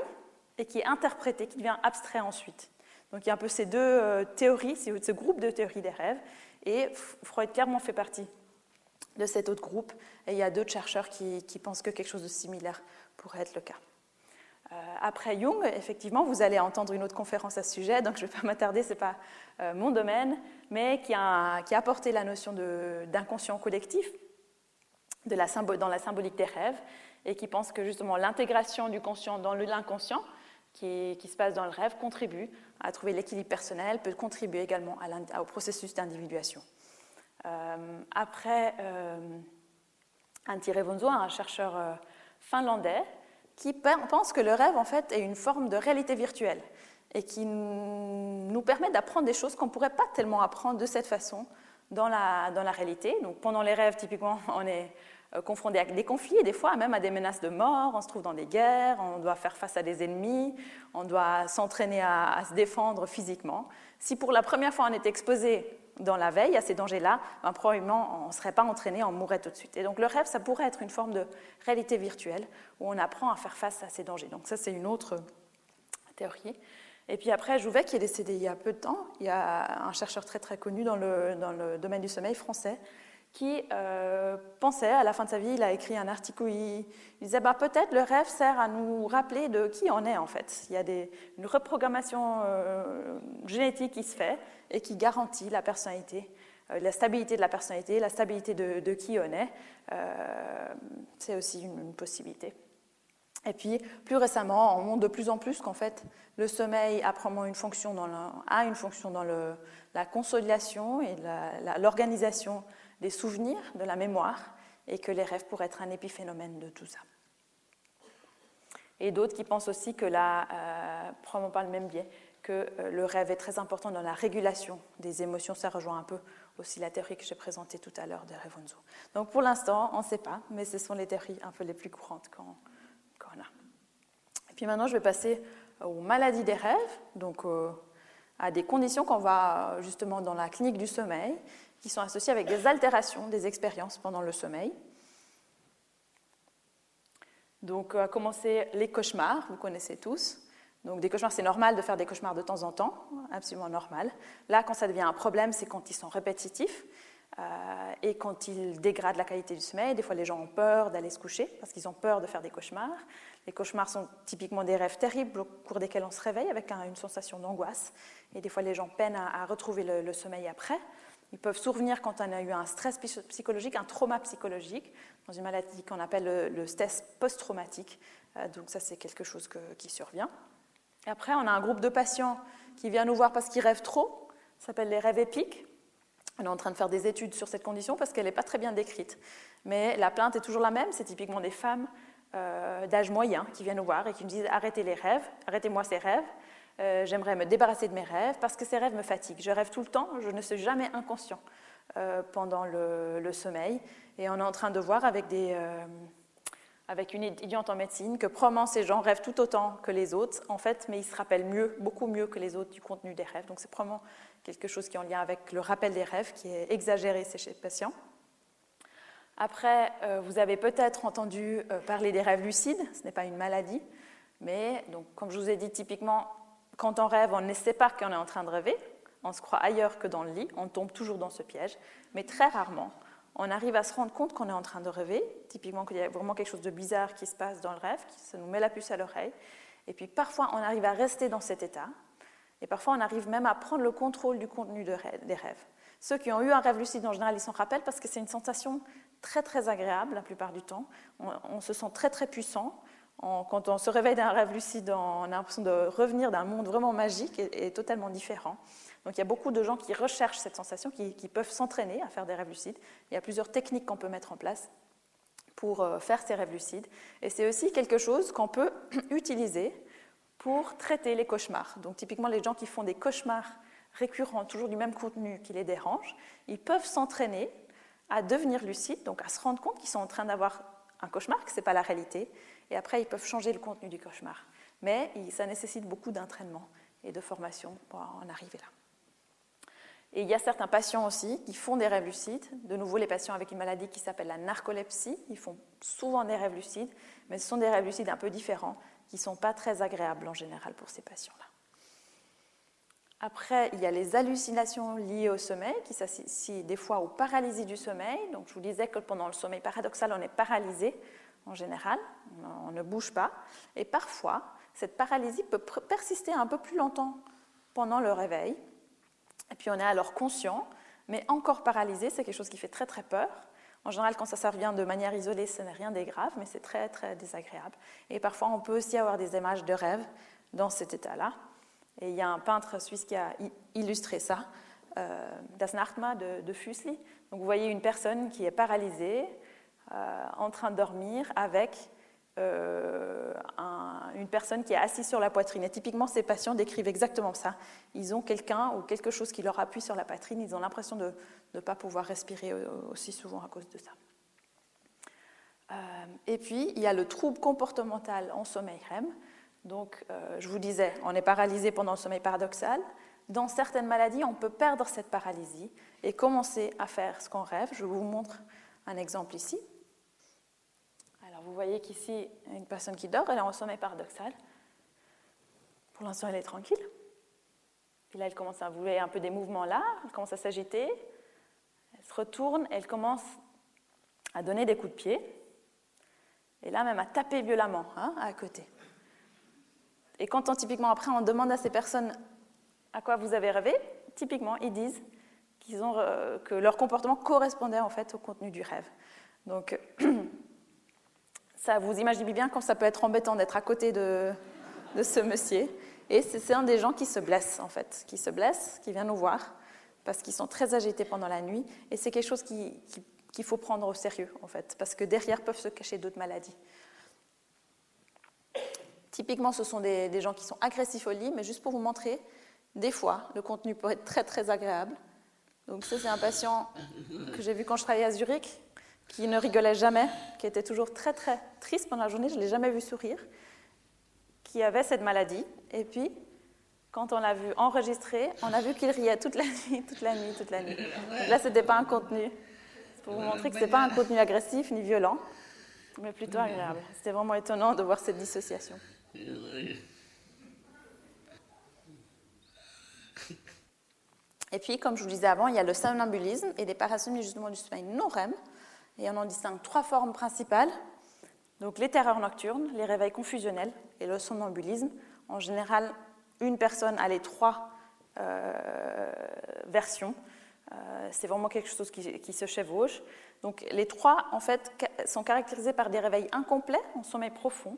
[SPEAKER 2] et qui est interprété, qui devient abstrait ensuite. Donc il y a un peu ces deux euh, théories, ce groupe de théories des rêves, et Freud clairement fait partie de cet autre groupe, et il y a d'autres chercheurs qui pensent que quelque chose de similaire pourrait être le cas. Euh, après Jung, effectivement, vous allez entendre une autre conférence à ce sujet, donc je ne vais pas m'attarder, ce n'est pas euh, mon domaine, mais qui a, qui apporté la notion d'inconscient collectif dans la symbolique des rêves, et qui pense que justement l'intégration du conscient dans l'inconscient, qui, se passe dans le rêve, contribue à trouver l'équilibre personnel, peut contribuer également au processus d'individuation. Euh, après, euh, Antti Revonzo, un chercheur finlandais, qui pense que le rêve, en fait, est une forme de réalité virtuelle et qui nous permet d'apprendre des choses qu'on ne pourrait pas tellement apprendre de cette façon dans la, dans la réalité. Donc, pendant les rêves, typiquement, on est euh, confronté à des conflits et des fois même à des menaces de mort. On se trouve dans des guerres, on doit faire face à des ennemis, on doit s'entraîner à, à, se défendre physiquement. Si pour la première fois on est exposé dans la veille à ces dangers-là, ben, probablement on ne serait pas entraîné, on mourrait tout de suite. Et donc le rêve, ça pourrait être une forme de réalité virtuelle où on apprend à faire face à ces dangers. Donc ça, c'est une autre théorie. Et puis après, Jouvet, qui est décédé il y a peu de temps, il y a un chercheur très très connu dans le, dans le domaine du sommeil français, qui euh, pensait, à la fin de sa vie, il a écrit un article où il, disait bah, peut-être le rêve sert à nous rappeler de qui on est en fait. Il y a une reprogrammation euh, génétique qui se fait et qui garantit la personnalité, euh, la stabilité de la personnalité, la stabilité de, qui on est. C'est aussi une, possibilité. Et puis, plus récemment, on montre de plus en plus qu'en fait, le sommeil a une fonction dans, la consolidation et l'organisation des souvenirs, de la mémoire, et que les rêves pourraient être un épiphénomène de tout ça. Et d'autres qui pensent aussi que la euh, probablement pas le même biais, que euh, le rêve est très important dans la régulation des émotions. Ça rejoint un peu aussi la théorie que j'ai présentée tout à l'heure de Revonzo. Donc pour l'instant, on ne sait pas, mais ce sont les théories un peu les plus courantes qu'on a. Et puis maintenant, je vais passer aux maladies des rêves, donc euh, à des conditions qu'on va justement dans la clinique du sommeil, qui sont associées avec des altérations des expériences pendant le sommeil. Donc, à commencer les cauchemars, vous connaissez tous. Donc, des cauchemars, c'est normal de faire des cauchemars de temps en temps, absolument normal. Là, quand ça devient un problème, c'est quand ils sont répétitifs euh, et quand ils dégradent la qualité du sommeil. Des fois, les gens ont peur d'aller se coucher parce qu'ils ont peur de faire des cauchemars. Les cauchemars sont typiquement des rêves terribles au cours desquels on se réveille avec une sensation d'angoisse. Et des fois, les gens peinent à, retrouver le, sommeil après. Ils peuvent survenir quand on a eu un stress psychologique, un trauma psychologique, dans une maladie qu'on appelle le, stress post-traumatique. Euh, donc ça, c'est quelque chose qui survient. Et après, on a un groupe de patients qui vient nous voir parce qu'ils rêvent trop. Ça s'appelle les rêves épiques. On est en train de faire des études sur cette condition parce qu'elle n'est pas très bien décrite. Mais la plainte est toujours la même. C'est typiquement des femmes euh, d'âge moyen qui viennent nous voir et qui nous disent arrêtez les rêves, arrêtez-moi ces rêves. Euh, j'aimerais me débarrasser de mes rêves parce que ces rêves me fatiguent. Je rêve tout le temps, je ne suis jamais inconscient euh, pendant le, sommeil. Et on est en train de voir avec, des, avec une étudiante en médecine que probablement ces gens rêvent tout autant que les autres, en fait, mais ils se rappellent mieux, beaucoup mieux que les autres du contenu des rêves. Donc c'est probablement quelque chose qui est en lien avec le rappel des rêves qui est exagéré chez les patients. Après, euh, vous avez peut-être entendu euh, parler des rêves lucides, ce n'est pas une maladie, mais donc, comme je vous ai dit, typiquement, quand on rêve, on ne sait pas qu'on est en train de rêver, on se croit ailleurs que dans le lit, on tombe toujours dans ce piège, mais très rarement, on arrive à se rendre compte qu'on est en train de rêver, typiquement qu'il y a vraiment quelque chose de bizarre qui se passe dans le rêve, qui ça nous met la puce à l'oreille, et puis parfois on arrive à rester dans cet état, et parfois on arrive même à prendre le contrôle du contenu des rêves. Ceux qui ont eu un rêve lucide, en général, ils s'en rappellent parce que c'est une sensation très très agréable la plupart du temps. On, se sent très très puissant. Quand on se réveille d'un rêve lucide, on a l'impression de revenir d'un monde vraiment magique et, totalement différent. Donc il y a beaucoup de gens qui recherchent cette sensation, qui, peuvent s'entraîner à faire des rêves lucides. Il y a plusieurs techniques qu'on peut mettre en place pour euh, faire ces rêves lucides. Et c'est aussi quelque chose qu'on peut utiliser pour traiter les cauchemars. Donc typiquement les gens qui font des cauchemars récurrents, toujours du même contenu qui les dérange, ils peuvent s'entraîner à devenir lucides, donc à se rendre compte qu'ils sont en train d'avoir un cauchemar, que ce n'est pas la réalité, et après ils peuvent changer le contenu du cauchemar. Mais ça nécessite beaucoup d'entraînement et de formation pour en arriver là. Et il y a certains patients aussi qui font des rêves lucides. De nouveau, les patients avec une maladie qui s'appelle la narcolepsie, ils font souvent des rêves lucides, mais ce sont des rêves lucides un peu différents qui ne sont pas très agréables en général pour ces patients-là. Après, il y a les hallucinations liées au sommeil, qui s'associent des fois aux paralysies du sommeil. Donc, je vous disais que pendant le sommeil paradoxal, on est paralysé en général, on ne bouge pas. Et parfois, cette paralysie peut persister un peu plus longtemps pendant le réveil. Et puis, on est alors conscient, mais encore paralysé, c'est quelque chose qui fait très très peur. En général, quand ça survient de manière isolée, ce n'est rien de grave, mais c'est très très désagréable. Et parfois, on peut aussi avoir des images de rêve dans cet état-là. Et il y a un peintre suisse qui a illustré ça, euh, Das Nachtma de, de. Donc vous voyez une personne qui est paralysée, en train de dormir, avec euh, une personne qui est assise sur la poitrine. Et typiquement, ces patients décrivent exactement ça. Ils ont quelqu'un ou quelque chose qui leur appuie sur la poitrine. Ils ont l'impression de ne pas pouvoir respirer aussi souvent à cause de ça. et puis, il y a le trouble comportemental en sommeil REM. Donc, euh, je vous disais, on est paralysé pendant le sommeil paradoxal. Dans certaines maladies, on peut perdre cette paralysie et commencer à faire ce qu'on rêve. Je vous montre un exemple ici. Vous voyez qu'ici, une personne qui dort, elle est en sommeil paradoxal. Pour l'instant, elle est tranquille. Et là, elle commence à vouloir un peu des mouvements là, elle commence à s'agiter, elle se retourne, elle commence à donner des coups de pied, et là même à taper violemment hein, à côté. Et quand on, typiquement après on demande à ces personnes à quoi vous avez rêvé, typiquement ils disent qu'ils ont, euh, que leur comportement correspondait en fait au contenu du rêve. Donc ça vous imaginez bien quand ça peut être embêtant d'être à côté de, ce monsieur. Et c'est un des gens qui se blesse en fait, qui se blesse, qui vient nous voir parce qu'ils sont très agités pendant la nuit. Et c'est quelque chose qu'il faut prendre au sérieux en fait, parce que derrière peuvent se cacher d'autres maladies. Typiquement, ce sont des, des gens qui sont agressifs au lit, mais juste pour vous montrer, des fois, le contenu peut être très très agréable. Donc ça, c'est un patient que j'ai vu quand je travaillais à Zurich, qui ne rigolait jamais, qui était toujours très très triste pendant la journée, je ne l'ai jamais vu sourire, qui avait cette maladie. Et puis, quand on l'a vu enregistrer, on a vu qu'il riait toute la nuit, toute la nuit, toute la nuit. Donc là, ce n'était pas un contenu. pour vous montrer que ce n'est pas un contenu agressif ni violent, mais plutôt agréable. C'était vraiment étonnant de voir cette dissociation. Et puis, comme je vous disais avant, il y a le somnambulisme et des parasomnies justement du sommeil non REM. Et on en distingue trois formes principales. Donc les terreurs nocturnes, les réveils confusionnels et le somnambulisme. En général, une personne a les trois euh, versions. Euh, c'est vraiment quelque chose qui, qui, se chevauche. Donc les trois, en fait, sont caractérisés par des réveils incomplets en sommeil profond.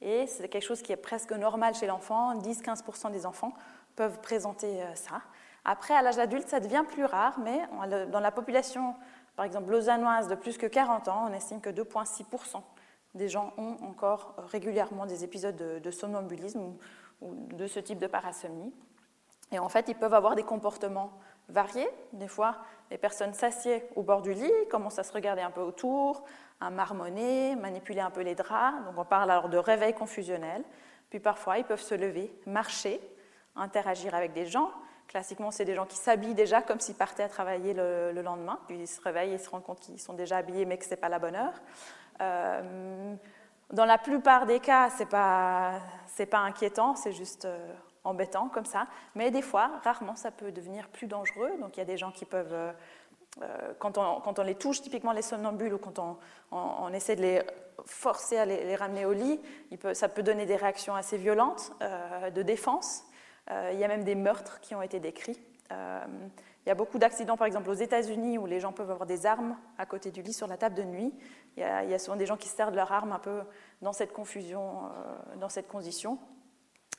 [SPEAKER 2] Et c'est quelque chose qui est presque normal chez l'enfant. 10-15% des enfants peuvent présenter euh, ça. Après, à l'âge adulte, ça devient plus rare, mais dans la population, par exemple, lausannoise de plus que 40 ans, on estime que 2,6% des gens ont encore régulièrement des épisodes de, somnambulisme ou, de ce type de parasomnie. Et en fait, ils peuvent avoir des comportements variés. Des fois, les personnes s'assiedent au bord du lit, commencent à se regarder un peu autour, à marmonner, manipuler un peu les draps. Donc on parle alors de réveil confusionnel. Puis parfois, ils peuvent se lever, marcher, interagir avec des gens, Classiquement, c'est des gens qui s'habillent déjà comme s'ils partaient à travailler le, lendemain, puis ils se réveillent et se rendent compte qu'ils sont déjà habillés mais que ce n'est pas la bonne heure. Euh, dans la plupart des cas, ce n'est pas, pas inquiétant, c'est juste euh, embêtant comme ça. Mais des fois, rarement, ça peut devenir plus dangereux. Donc il y a des gens qui peuvent, euh, quand, on, quand, on, les touche, typiquement les somnambules, ou quand on, on, essaie de les forcer à les, ramener au lit, ça peut donner des réactions assez violentes de défense. Euh, il y a même des meurtres qui ont été décrits. Euh, il y a beaucoup d'accidents, par exemple aux États-Unis, où les gens peuvent avoir des armes à côté du lit sur la table de nuit. Il y a, souvent des gens qui se servent de leurs armes un peu dans cette confusion, euh, dans cette condition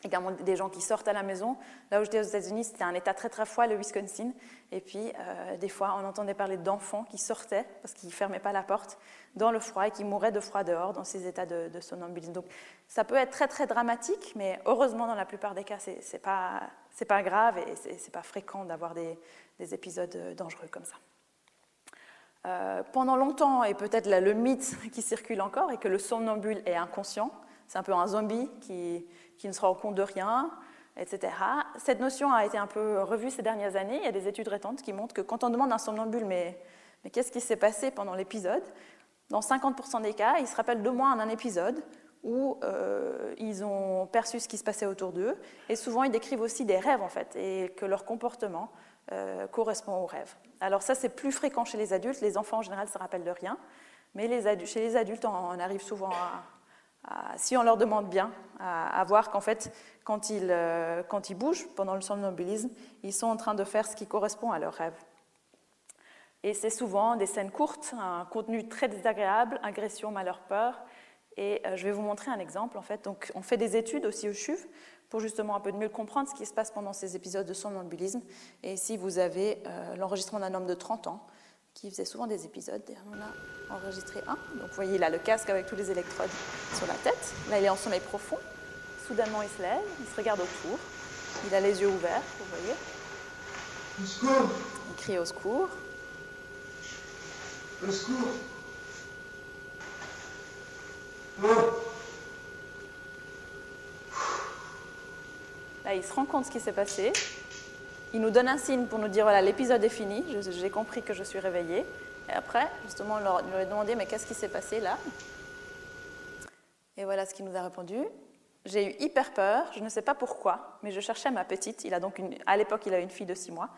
[SPEAKER 2] également des gens qui sortent à la maison. Là où j'étais aux États-Unis, c'était un état très très froid, le Wisconsin. Et puis, euh, des fois, on entendait parler d'enfants qui sortaient parce qu'ils ne fermaient pas la porte dans le froid et qui mouraient de froid dehors dans ces états de, de somnambulisme. Donc, ça peut être très très dramatique, mais heureusement, dans la plupart des cas, ce n'est pas, pas grave et ce n'est pas fréquent d'avoir des, des, épisodes dangereux comme ça. Euh, pendant longtemps, et peut-être le mythe qui circule encore, est que le somnambule est inconscient. C'est un peu un zombie qui, qui ne se rend compte de rien, etc. Cette notion a été un peu revue ces dernières années. Il y a des études récentes qui montrent que quand on demande à un somnambule, mais, mais qu'est-ce qui s'est passé pendant l'épisode Dans 50% des cas, ils se rappellent de moins un épisode où euh, ils ont perçu ce qui se passait autour d'eux. Et souvent, ils décrivent aussi des rêves, en fait, et que leur comportement euh, correspond aux rêves. Alors ça, c'est plus fréquent chez les adultes. Les enfants, en général, ne se rappellent de rien. Mais chez les adultes, on arrive souvent à, si on leur demande bien, à, voir qu'en fait, quand ils, euh, quand ils bougent pendant le somnambulisme, ils sont en train de faire ce qui correspond à leur rêve. Et c'est souvent des scènes courtes, un contenu très désagréable, agression, malheur, peur. Et euh, je vais vous montrer un exemple. En fait. Donc, on fait des études aussi au CHUV pour justement un peu mieux comprendre ce qui se passe pendant ces épisodes de somnambulisme. Et ici, vous avez euh, l'enregistrement d'un homme de 30 ans qui faisait souvent des épisodes. On a enregistré un. Donc vous voyez, il a le casque avec tous les électrodes sur la tête. Là, il est en sommeil profond. Soudainement, il se lève, il se regarde autour. Il a les yeux ouverts, vous voyez.
[SPEAKER 3] Au secours
[SPEAKER 2] Il crie au secours.
[SPEAKER 3] Au secours
[SPEAKER 2] Là, il se rend compte de ce qui s'est passé. Il nous donne un signe pour nous dire voilà, l'épisode est fini, j'ai compris que je suis réveillée. Et après, justement, on leur, lui a demandé mais qu'est-ce qui s'est passé là? Et voilà ce qu'il nous a répondu. J'ai eu hyper peur, je ne sais pas pourquoi, mais je cherchais ma petite. Il a donc à l'époque, il a une fille de six mois.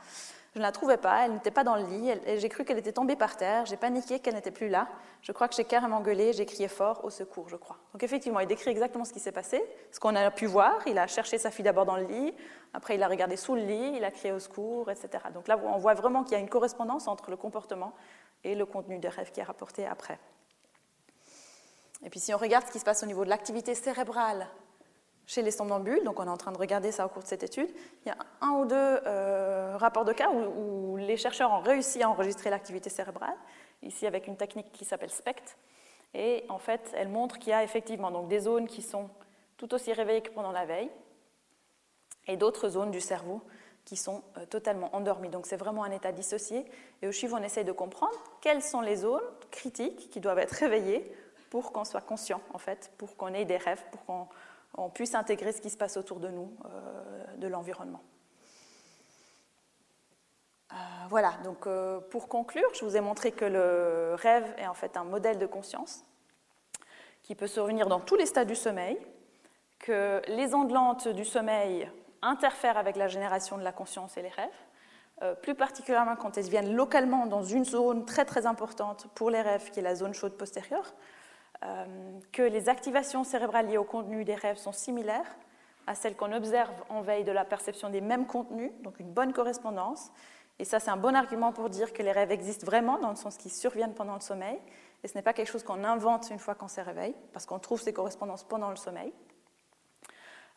[SPEAKER 2] Je ne la trouvais pas, elle n'était pas dans le lit, j'ai cru qu'elle était tombée par terre, j'ai paniqué qu'elle n'était plus là. Je crois que j'ai carrément gueulé, j'ai crié fort au secours, je crois. Donc effectivement, il décrit exactement ce qui s'est passé, ce qu'on a pu voir. Il a cherché sa fille d'abord dans le lit, après il a regardé sous le lit, il a crié au secours, etc. Donc là, on voit vraiment qu'il y a une correspondance entre le comportement et le contenu des rêves qui est rapporté après. Et puis si on regarde ce qui se passe au niveau de l'activité cérébrale chez les somnambules, donc on est en train de regarder ça au cours de cette étude, il y a un ou deux euh, rapports de cas où, les chercheurs ont réussi à enregistrer l'activité cérébrale, ici avec une technique qui s'appelle SPECT, et en fait elle montre qu'il y a effectivement donc, des zones qui sont tout aussi réveillées que pendant la veille, et d'autres zones du cerveau qui sont euh, totalement endormies. Donc c'est vraiment un état dissocié. Et au chiffre, on essaye de comprendre quelles sont les zones critiques qui doivent être réveillées pour qu'on soit conscient, en fait, pour qu'on ait des rêves, pour qu'on puisse intégrer ce qui se passe autour de nous, euh, de l'environnement. Euh, voilà, donc pour conclure, je vous ai montré que le rêve est en fait un modèle de conscience qui peut survenir dans tous les stades du sommeil, que les ondes du sommeil interfèrent avec la génération de la conscience et les rêves, euh, plus particulièrement quand elles viennent localement dans une zone très très importante pour les rêves, qui est la zone chaude postérieure, euh, que les activations cérébrales liées au contenu des rêves sont similaires à celles qu'on observe en veille de la perception des mêmes contenus, donc une bonne correspondance. Et ça, c'est un bon argument pour dire que les rêves existent vraiment, dans le sens qu'ils surviennent pendant le sommeil, et ce n'est pas quelque chose qu'on invente une fois qu'on s'est réveillé, parce qu'on trouve ces correspondances pendant le sommeil.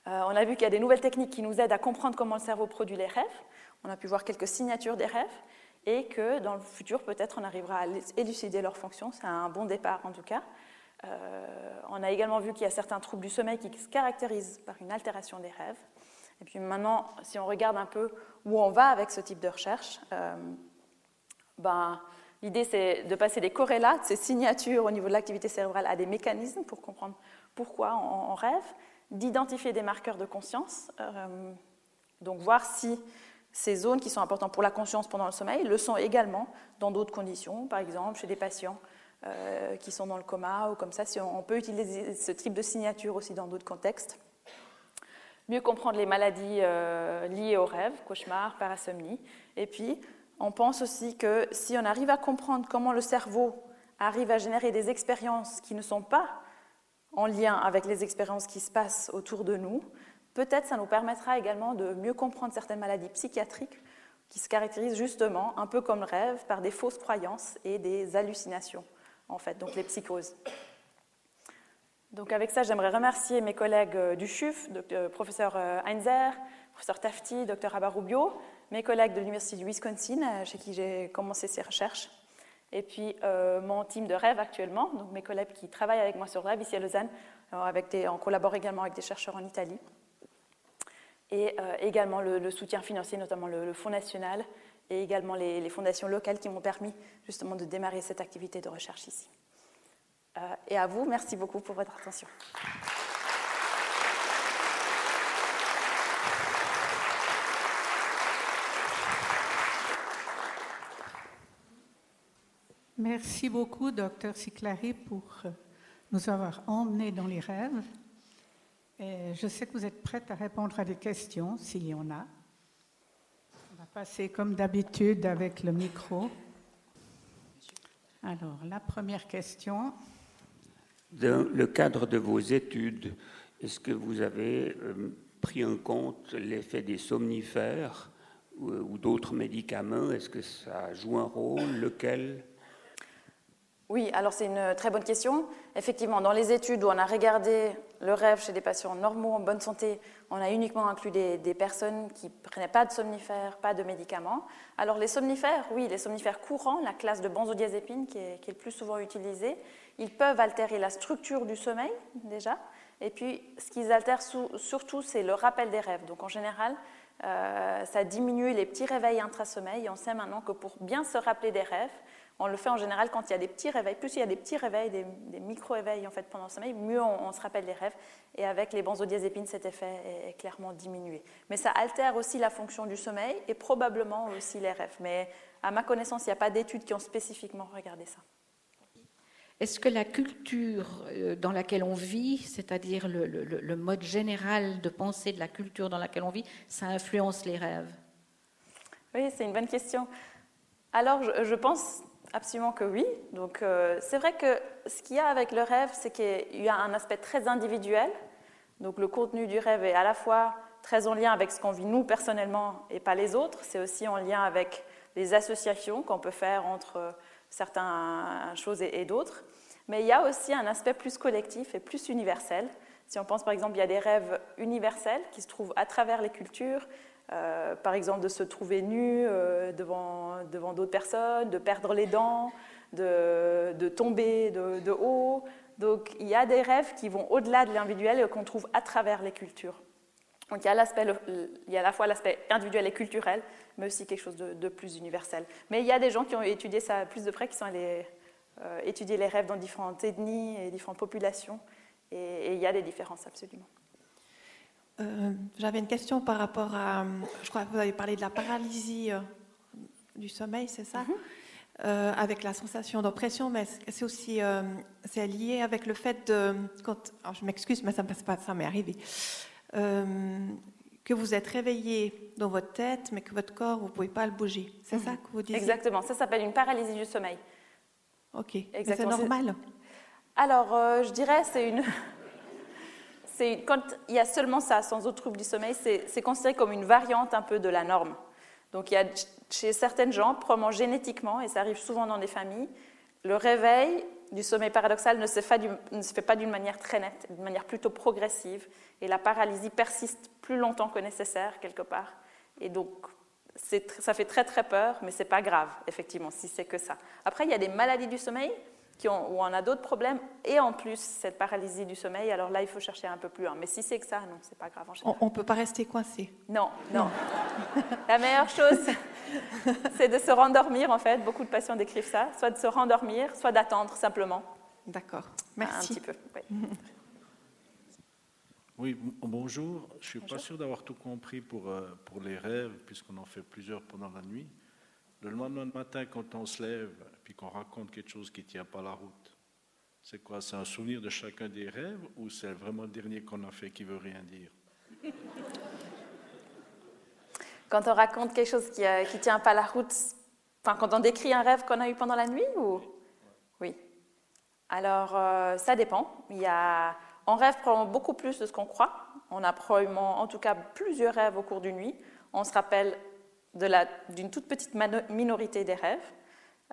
[SPEAKER 2] Euh, on a vu qu'il y a des nouvelles techniques qui nous aident à comprendre comment le cerveau produit les rêves. On a pu voir quelques signatures des rêves et que dans le futur, peut-être, on arrivera à élucider leurs fonctions. C'est un bon départ en tout cas. Euh, on a également vu qu'il y a certains troubles du sommeil qui se caractérisent par une altération des rêves. Et puis maintenant, si on regarde un peu où on va avec ce type de recherche, euh, ben, l'idée c'est de passer des corrélats, ces signatures au niveau de l'activité cérébrale à des mécanismes pour comprendre pourquoi on rêve d'identifier des marqueurs de conscience, euh, donc voir si ces zones qui sont importantes pour la conscience pendant le sommeil le sont également dans d'autres conditions, par exemple chez des patients euh, qui sont dans le coma ou comme ça, si on, peut utiliser ce type de signature aussi dans d'autres contextes. Mieux comprendre les maladies euh, liées aux rêves, cauchemars, parasomnie. Et puis, on pense aussi que si on arrive à comprendre comment le cerveau arrive à générer des expériences qui ne sont pas en lien avec les expériences qui se passent autour de nous, peut-être ça nous permettra également de mieux comprendre certaines maladies psychiatriques qui se caractérisent justement, un peu comme le rêve, par des fausses croyances et des hallucinations, en fait, donc les psychoses. Donc avec ça, j'aimerais remercier mes collègues euh, du CHUF, le professeur euh, Heinzer, professeur Tafti, docteur Abarubio, mes collègues de l'Université du Wisconsin, euh, chez qui j'ai commencé ces recherches, et puis euh, mon team de rêve actuellement, donc mes collègues qui travaillent avec moi sur le rêve ici à Lausanne, euh, avec collabore également avec des chercheurs en Italie. Et euh, également le, soutien financier, notamment le, Fonds national, et également les, fondations locales qui m'ont permis justement de démarrer cette activité de recherche ici. et à vous, merci beaucoup pour votre attention.
[SPEAKER 1] Merci beaucoup, docteur Siclari, pour euh, nous avoir emmenés dans les rêves. Je sais que vous êtes prête à répondre à des questions, s'il y en a. Passer comme d'habitude avec le micro. Alors, la première question.
[SPEAKER 4] Dans le cadre de vos études, est-ce que vous avez euh, pris en compte l'effet des somnifères ou d'autres médicaments? Est-ce que ça joue un rôle? Lequel
[SPEAKER 2] oui, alors c'est une très bonne question. Effectivement, dans les études où on a regardé le rêve chez des patients normaux en bonne santé, on a uniquement inclus des, personnes qui ne prenaient pas de somnifères, pas de médicaments. Alors les somnifères, oui, les somnifères courants, la classe de benzodiazépine qui est, qui est le plus souvent utilisée, ils peuvent altérer la structure du sommeil déjà. Et puis ce qu'ils altèrent surtout, c'est le rappel des rêves. Donc en général, euh, ça diminue les petits réveils intrasommeil. Et on sait maintenant que pour bien se rappeler des rêves, on le fait en général quand il y a des petits réveils. Plus il y a des petits réveils, des, micro-éveils en fait, pendant le sommeil, mieux on, se rappelle les rêves. Et avec les benzodiazépines, cet effet est, clairement diminué. Mais ça altère aussi la fonction du sommeil et probablement aussi les rêves. Mais à ma connaissance, il n'y a pas d'études qui ont spécifiquement regardé ça.
[SPEAKER 5] Est-ce que la culture euh, dans laquelle on vit, c'est-à-dire le, mode général de pensée de la culture dans laquelle on vit, ça influence les rêves?
[SPEAKER 2] Oui, c'est une bonne question. Alors, je pense Absolument que oui. Donc, euh, c'est vrai que ce qu'il y a avec le rêve, c'est qu'il y a un aspect très individuel. Donc, le contenu du rêve est à la fois très en lien avec ce qu'on vit nous personnellement et pas les autres. C'est aussi en lien avec les associations qu'on peut faire entre certaines choses et, d'autres. Mais il y a aussi un aspect plus collectif et plus universel. Si on pense par exemple, il y a des rêves universels qui se trouvent à travers les cultures, euh, par exemple, de se trouver nu euh, devant, devant d'autres personnes, de perdre les dents, de, de tomber de, haut, Donc il y a des rêves qui vont au-delà de l'individuel et qu'on trouve à travers les cultures. Donc il y a, il y a à la fois l'aspect individuel et culturel, mais aussi quelque chose de, plus universel. Mais il y a des gens qui ont étudié ça plus de près, qui sont allés euh, étudier les rêves dans différentes ethnies et différentes populations, et, il y a des différences absolument.
[SPEAKER 6] Euh, j'avais une question par rapport à, je crois que vous avez parlé de la paralysie euh, du sommeil, c'est ça? Mhm. avec la sensation d'oppression, mais c'est aussi c'est lié avec le fait de, quand, je m'excuse, mais ça, pas, ça m'est arrivé, que vous êtes réveillé dans votre tête, mais que votre corps, vous ne pouvez pas le bouger. C'est ça que vous dites
[SPEAKER 2] Exactement, ça s'appelle une paralysie du sommeil.
[SPEAKER 6] Ok, c'est normal.
[SPEAKER 2] Alors, euh, je dirais, c'est une... Quand il y a seulement ça, sans autre trouble du sommeil, c'est considéré comme une variante un peu de la norme. Donc, il y a chez certaines gens, probablement génétiquement, et ça arrive souvent dans des familles, le réveil du sommeil paradoxal ne se fait pas d'une manière très nette, d'une manière plutôt progressive, et la paralysie persiste plus longtemps que nécessaire quelque part. Et donc, ça fait très très peur, mais c'est pas grave, effectivement, si c'est que ça. Après, il y a des maladies du sommeil qui ont, où on a d'autres problèmes, et en plus cette paralysie du sommeil. Alors là, il faut chercher un peu plus loin. Mais si c'est que ça, non, c'est pas grave. En
[SPEAKER 6] on, ne peut pas rester coincé.
[SPEAKER 2] Non, non. La meilleure chose, c'est de se rendormir. En fait, beaucoup de patients décrivent ça, soit de se rendormir, soit d'attendre simplement.
[SPEAKER 6] D'accord. Merci.
[SPEAKER 2] Un petit peu.
[SPEAKER 7] Oui, bonjour. Je ne suis pas sûr d'avoir tout compris pour, euh, pour les rêves, puisqu'on en fait plusieurs pendant la nuit. Le lendemain matin, quand on se lève, puis qu'on raconte quelque chose qui ne tient pas la route, c'est quoi? C'est un souvenir de chacun des rêves ou c'est vraiment le dernier qu'on a fait qui veut rien dire?
[SPEAKER 2] Quand on raconte quelque chose qui ne euh, tient pas la route, enfin, quand on décrit un rêve qu'on a eu pendant la nuit ou? Oui. Alors, euh, ça dépend. Il y a on rêve probablement beaucoup plus de ce qu'on croit. On a probablement, en tout cas, plusieurs rêves au cours d'une nuit. On se rappelle d'une toute petite minorité des rêves.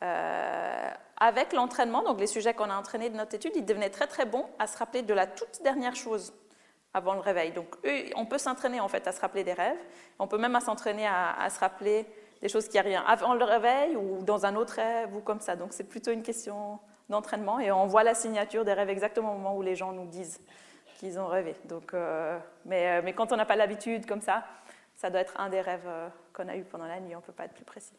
[SPEAKER 2] Euh, avec l'entraînement, donc les sujets qu'on a entraînés de notre étude, ils devenaient très très bons à se rappeler de la toute dernière chose avant le réveil. Donc on peut s'entraîner en fait à se rappeler des rêves. On peut même s'entraîner à, se rappeler des choses qui arrivent avant le réveil ou dans un autre rêve ou comme ça. Donc c'est plutôt une question d'entraînement et on voit la signature des rêves exactement au moment où les gens nous disent qu'ils ont rêvé. Donc, euh, euh, mais, quand on n'a pas l'habitude comme ça, ça doit être un des rêves euh, qu'on a eu pendant la nuit, on ne peut pas être plus précis.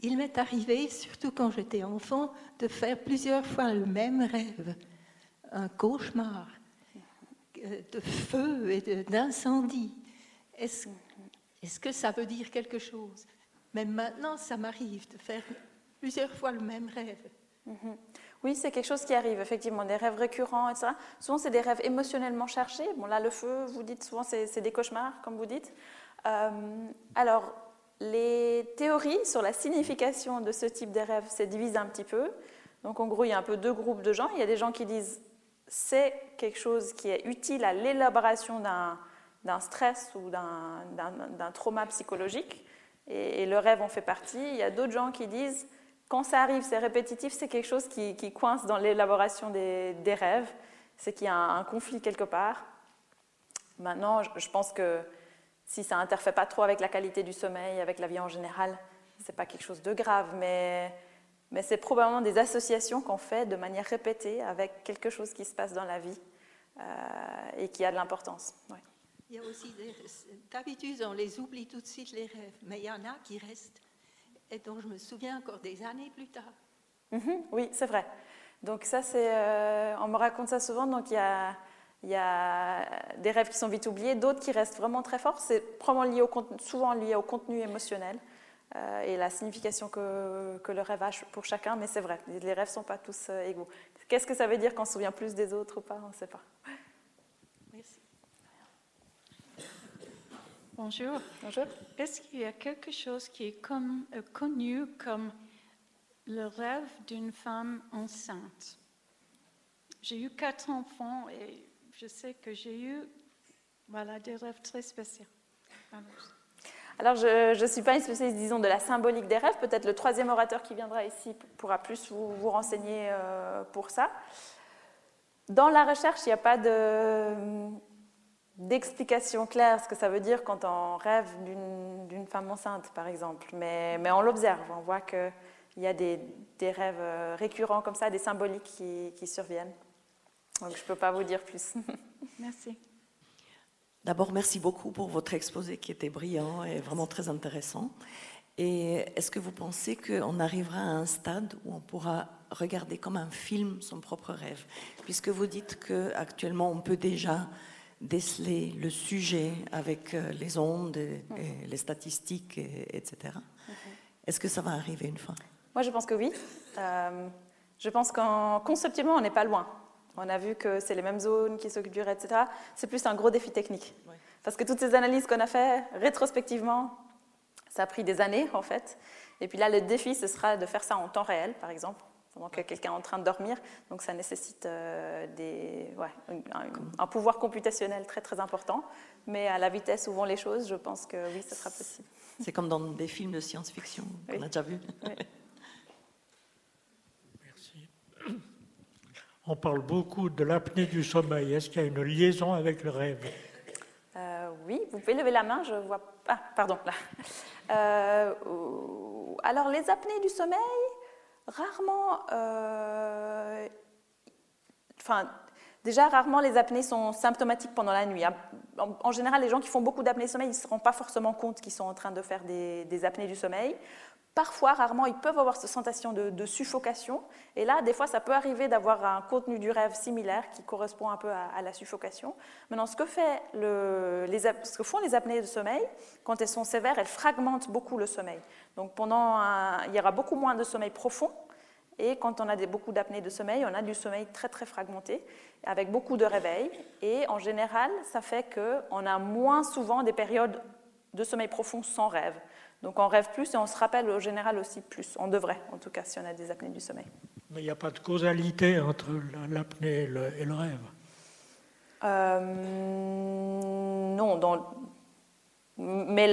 [SPEAKER 8] Il m'est arrivé, surtout quand j'étais enfant, de faire plusieurs fois le même rêve, un cauchemar de feu et d'incendie. Est-ce est que ça veut dire quelque chose? Même maintenant, ça m'arrive de faire plusieurs fois le même rêve.
[SPEAKER 2] Mhm. Oui, c'est quelque chose qui arrive, effectivement, des rêves récurrents, etc. Souvent, c'est des rêves émotionnellement chargés. Bon, là, le feu, vous dites souvent, c'est des cauchemars, comme vous dites. Euh, alors, les théories sur la signification de ce type de rêves se divisent un petit peu. Donc, en gros, il y a un peu deux groupes de gens. Il y a des gens qui disent c'est quelque chose qui est utile à l'élaboration d'un stress ou d'un trauma psychologique, et, et, le rêve en fait partie. Il y a d'autres gens qui disent quand ça arrive, c'est répétitif, c'est quelque chose qui, coince dans l'élaboration des, rêves, c'est qu'il y a un, conflit quelque part. Maintenant, je, pense que si ça n'interfère pas trop avec la qualité du sommeil, avec la vie en général, ce n'est pas quelque chose de grave, mais, mais c'est probablement des associations qu'on fait de manière répétée avec quelque chose qui se passe dans la vie euh, et qui a de l'importance.
[SPEAKER 8] Il y a aussi d'habitude, on les oublie tout de suite les rêves, mais il y en a qui restent et dont je me souviens encore des années plus tard.
[SPEAKER 2] Mhm, oui, c'est vrai. Donc ça, c'est, euh, on me raconte ça souvent. Donc il y a, y a des rêves qui sont vite oubliés, d'autres qui restent vraiment très forts. C'est lié souvent lié au contenu émotionnel euh, et la signification que, que, le rêve a pour chacun. Mais c'est vrai, les rêves ne sont pas tous euh, égaux. Qu'est-ce que ça veut dire qu'on se souvient plus des autres ou pas? On ne sait pas.
[SPEAKER 1] Bonjour.
[SPEAKER 2] Bonjour.
[SPEAKER 1] Est-ce qu'il y a quelque chose qui est comme, euh, connu comme le rêve d'une femme enceinte? J'ai eu quatre enfants et je sais que j'ai eu voilà, des rêves très spéciaux.
[SPEAKER 2] Alors, je ne suis pas une spécialiste, disons, de la symbolique des rêves. Peut-être le troisième orateur qui viendra ici pourra plus vous, vous renseigner euh, pour ça. Dans la recherche, il n'y a pas de d'explication claire ce que ça veut dire quand on rêve d'une femme enceinte, par exemple. Mais, mais on l'observe, on voit que il y a des, rêves récurrents comme ça, des symboliques qui, qui surviennent. Donc je ne peux pas vous dire plus.
[SPEAKER 5] Merci.
[SPEAKER 9] D'abord, merci beaucoup pour votre exposé qui était brillant et vraiment très intéressant. Et est-ce que vous pensez qu'on arrivera à un stade où on pourra regarder comme un film son propre rêve? Puisque vous dites qu'actuellement, on peut déjà déceler le sujet avec euh, les ondes, et, les statistiques, etc. Est-ce que ça va arriver une fois?
[SPEAKER 2] Moi, je pense que oui. Euh, je pense qu'en conceptuellement, on n'est pas loin. On a vu que c'est les mêmes zones qui s'occupent du etc. C'est plus un gros défi technique. Parce que toutes ces analyses qu'on a faites rétrospectivement, ça a pris des années en fait. Et puis là, le défi, ce sera de faire ça en temps réel, par exemple, pendant que quelqu'un est en train de dormir. Donc ça nécessite euh, des, un, pouvoir computationnel très très important. Mais à la vitesse où vont les choses, je pense que oui, ce sera possible.
[SPEAKER 9] C'est comme dans des films de science-fiction qu'on a déjà vu.
[SPEAKER 10] On parle beaucoup de l'apnée du sommeil. Est-ce qu'il y a une liaison avec le rêve?
[SPEAKER 2] Euh, Oui, vous pouvez lever la main, je vois. Ah, pardon, là. Euh, alors, les apnées du sommeil, rarement. Euh, déjà, rarement les apnées sont symptomatiques pendant la nuit. En, général, les gens qui font beaucoup d'apnées sommeil, ils ne se rendent pas forcément compte qu'ils sont en train de faire des apnées du sommeil. Parfois, rarement, ils peuvent avoir cette sensation de, suffocation. Et là, des fois, ça peut arriver d'avoir un contenu du rêve similaire qui correspond un peu à, la suffocation. Maintenant, ce que, ce que, font les apnées de sommeil, quand elles sont sévères, elles fragmentent beaucoup le sommeil. Donc, pendant il y aura beaucoup moins de sommeil profond. Et quand on a beaucoup d'apnées de sommeil, on a du sommeil très très fragmenté, avec beaucoup de réveils. Et en général, ça fait qu'on a moins souvent des périodes de sommeil profond sans rêve. Donc on rêve plus et on se rappelle au général aussi plus. On devrait, en tout cas, si on a des apnées du sommeil.
[SPEAKER 10] Mais il n'y a pas de causalité entre l'apnée et, le, rêve
[SPEAKER 2] euh, Non, mais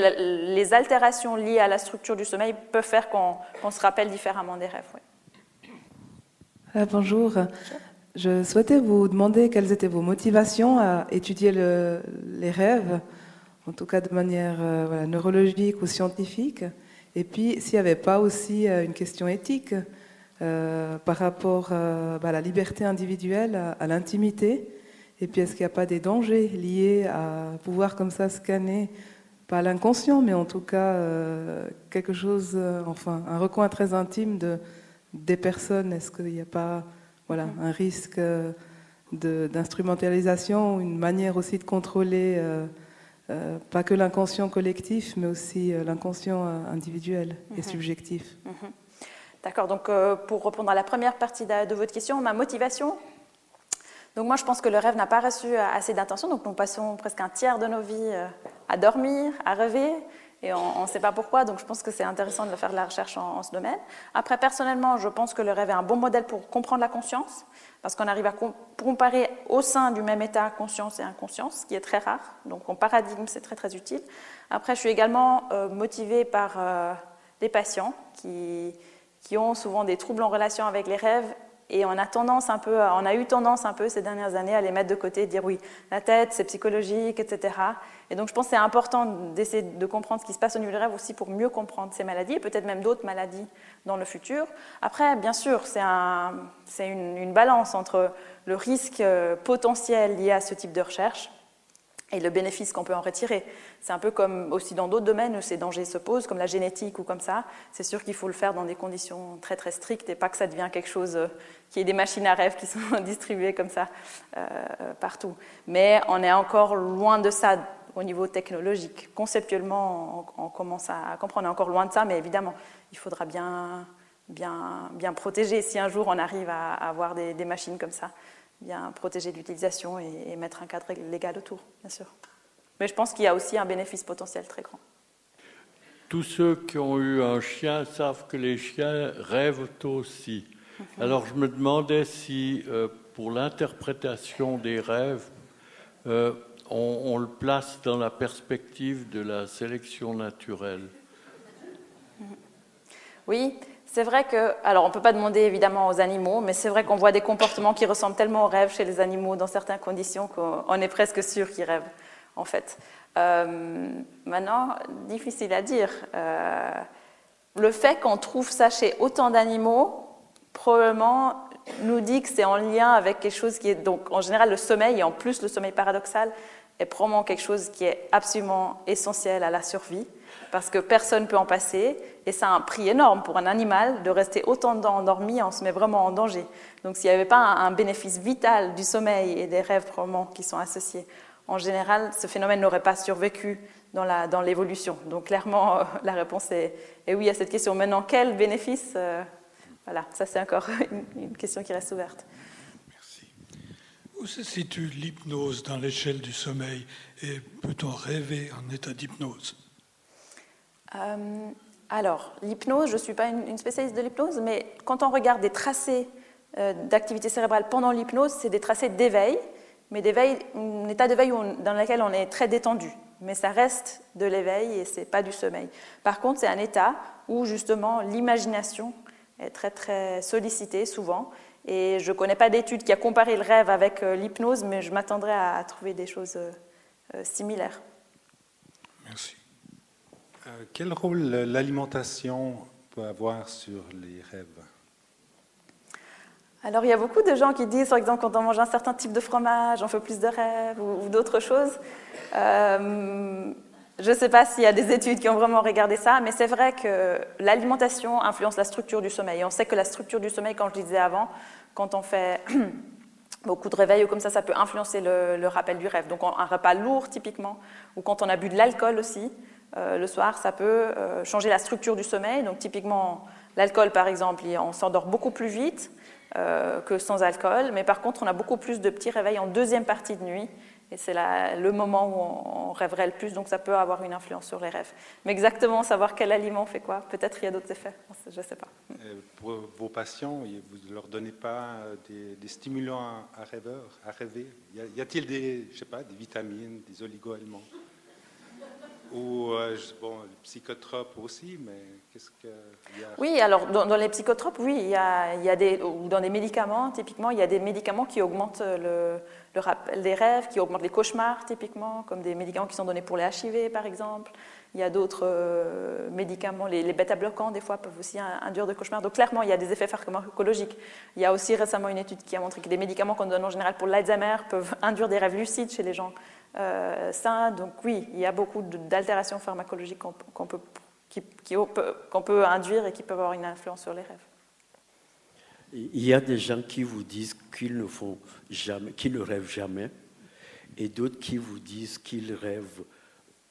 [SPEAKER 2] les altérations liées à la structure du sommeil peuvent faire qu'on se rappelle différemment des rêves.
[SPEAKER 11] Euh, bonjour. Je souhaitais vous demander quelles étaient vos motivations à étudier les rêves en tout cas de manière euh, neurologique ou scientifique. Et puis, s'il n'y avait pas aussi euh, une question éthique euh, par rapport bah, à la liberté individuelle, à, l'intimité, et puis est-ce qu'il n'y a pas des dangers liés à pouvoir comme ça scanner, pas l'inconscient, mais en tout cas quelque chose, enfin, un recoin très intime de, des personnes? Est-ce qu'il n'y a pas voilà, un risque d'instrumentalisation, une manière aussi de contrôler euh, pas que l'inconscient collectif, mais aussi euh, l'inconscient euh, individuel et mhm. subjectif. Mhm.
[SPEAKER 2] D'accord, donc pour répondre à la première partie de, votre question, ma motivation, donc moi je pense que le rêve n'a pas reçu assez d'attention, donc nous passons presque un tiers de nos vies à dormir, à rêver, et on ne sait pas pourquoi, donc je pense que c'est intéressant de faire de la recherche en, ce domaine. Après, personnellement, je pense que le rêve est un bon modèle pour comprendre la conscience, parce qu'on arrive à comparer au sein du même état conscience et inconscience, ce qui est très rare. Donc en paradigme, c'est très très utile. Après, je suis également euh, motivée par euh, les patients qui, qui ont souvent des troubles en relation avec les rêves et on a tendance un peu, on a eu tendance un peu ces dernières années à les mettre de côté, dire oui, la tête, c'est psychologique, etc. Et donc je pense que c'est important d'essayer de comprendre ce qui se passe au niveau du rêve aussi pour mieux comprendre ces maladies et peut-être même d'autres maladies dans le futur. Après, bien sûr, c'est un, une, une balance entre le risque euh, potentiel lié à ce type de recherche et le bénéfice qu'on peut en retirer. C'est un peu comme aussi dans d'autres domaines où ces dangers se posent, comme la génétique ou comme ça. C'est sûr qu'il faut le faire dans des conditions très très strictes et pas que ça devienne quelque chose euh, qui est des machines à rêve qui sont distribuées comme ça euh, partout. Mais on est encore loin de ça au niveau technologique. Conceptuellement, on, commence à comprendre, on est encore loin de ça, mais évidemment, il faudra bien, bien, bien protéger si un jour on arrive à, avoir des machines comme ça bien protéger l'utilisation et, mettre un cadre légal autour, bien sûr. Mais je pense qu'il y a aussi un bénéfice potentiel très grand.
[SPEAKER 12] Tous ceux qui ont eu un chien savent que les chiens rêvent aussi. Mhm. Alors je me demandais si euh, pour l'interprétation des rêves, euh, on, on, le place dans la perspective de la sélection naturelle.
[SPEAKER 2] Oui, c'est vrai que, alors on ne peut pas demander évidemment aux animaux, mais c'est vrai qu'on voit des comportements qui ressemblent tellement au rêve chez les animaux dans certaines conditions qu'on est presque sûr qu'ils rêvent, en fait. Euh, maintenant, difficile à dire. Euh, le fait qu'on trouve ça chez autant d'animaux, probablement nous dit que c'est en lien avec quelque chose qui est donc en général le sommeil et en plus le sommeil paradoxal est probablement quelque chose qui est absolument essentiel à la survie parce que personne ne peut en passer et ça a un prix énorme pour un animal de rester autant de endormi, on se met vraiment en danger. Donc s'il n'y avait pas un, bénéfice vital du sommeil et des rêves probablement qui sont associés, en général ce phénomène n'aurait pas survécu dans l'évolution. Donc clairement la réponse est, oui à cette question. Maintenant quel bénéfice euh, voilà, ça c'est encore une, question qui reste ouverte.
[SPEAKER 10] Merci. Où se situe l'hypnose dans l'échelle du sommeil? Et peut-on rêver en état d'hypnose?
[SPEAKER 2] Euh, Alors, l'hypnose, je ne suis pas une, spécialiste de l'hypnose, mais quand on regarde des tracés euh, d'activité cérébrale pendant l'hypnose, c'est des tracés d'éveil, mais d'éveil, un état d'éveil dans lequel on est très détendu. Mais ça reste de l'éveil et ce n'est pas du sommeil. Par contre, c'est un état où justement l'imagination est très très sollicité souvent. Et je ne connais pas d'études qui a comparé le rêve avec euh, l'hypnose, mais je m'attendrais à, trouver des choses similaires.
[SPEAKER 13] Merci. Quel rôle l'alimentation peut avoir sur les rêves?
[SPEAKER 2] Alors, il y a beaucoup de gens qui disent, par exemple, quand on mange un certain type de fromage, on fait plus de rêves ou, d'autres choses. Je ne sais pas s'il y a des études qui ont vraiment regardé ça, mais c'est vrai que l'alimentation influence la structure du sommeil. on sait que la structure du sommeil, comme je disais avant, quand on fait beaucoup de réveils ou comme ça, ça peut influencer le, rappel du rêve. Donc un repas lourd typiquement, ou quand on a bu de l'alcool aussi, euh, le soir, ça peut euh, changer la structure du sommeil. Donc typiquement, l'alcool par exemple, on s'endort beaucoup plus vite euh, que sans alcool, mais par contre, on a beaucoup plus de petits réveils en deuxième partie de nuit et c'est le moment où on, rêverait le plus, donc ça peut avoir une influence sur les rêves. Mais exactement savoir quel aliment fait quoi, peut-être il y a d'autres effets, je ne sais pas.
[SPEAKER 13] Pour vos patients, vous ne leur donnez pas des, stimulants à, rêver? Y a-t-il des, des vitamines, des oligo-éléments ou euh, bon, psychotropes aussi, mais qu'est-ce qu'il y a?
[SPEAKER 2] Oui, alors dans, les psychotropes, oui, il y, a, il y a, des, ou dans des médicaments, typiquement, il y a des médicaments qui augmentent le, le rappel des rêves, qui augmentent les cauchemars, typiquement, comme des médicaments qui sont donnés pour les HIV, par exemple. Il y a d'autres euh, médicaments, les, les bêta-bloquants, des fois, peuvent aussi induire des cauchemars. Donc clairement, il y a des effets pharmacologiques. Il y a aussi récemment une étude qui a montré que des médicaments qu'on donne en général pour l'Alzheimer peuvent induire des rêves lucides chez les gens euh, ça, donc oui, il y a beaucoup d'altérations pharmacologiques qu'on peut, peut, induire et qui peuvent avoir une influence sur les rêves.
[SPEAKER 14] Il y a des gens qui vous disent qu'ils ne font jamais, qu'ils ne rêvent jamais, et d'autres qui vous disent qu'ils rêvent,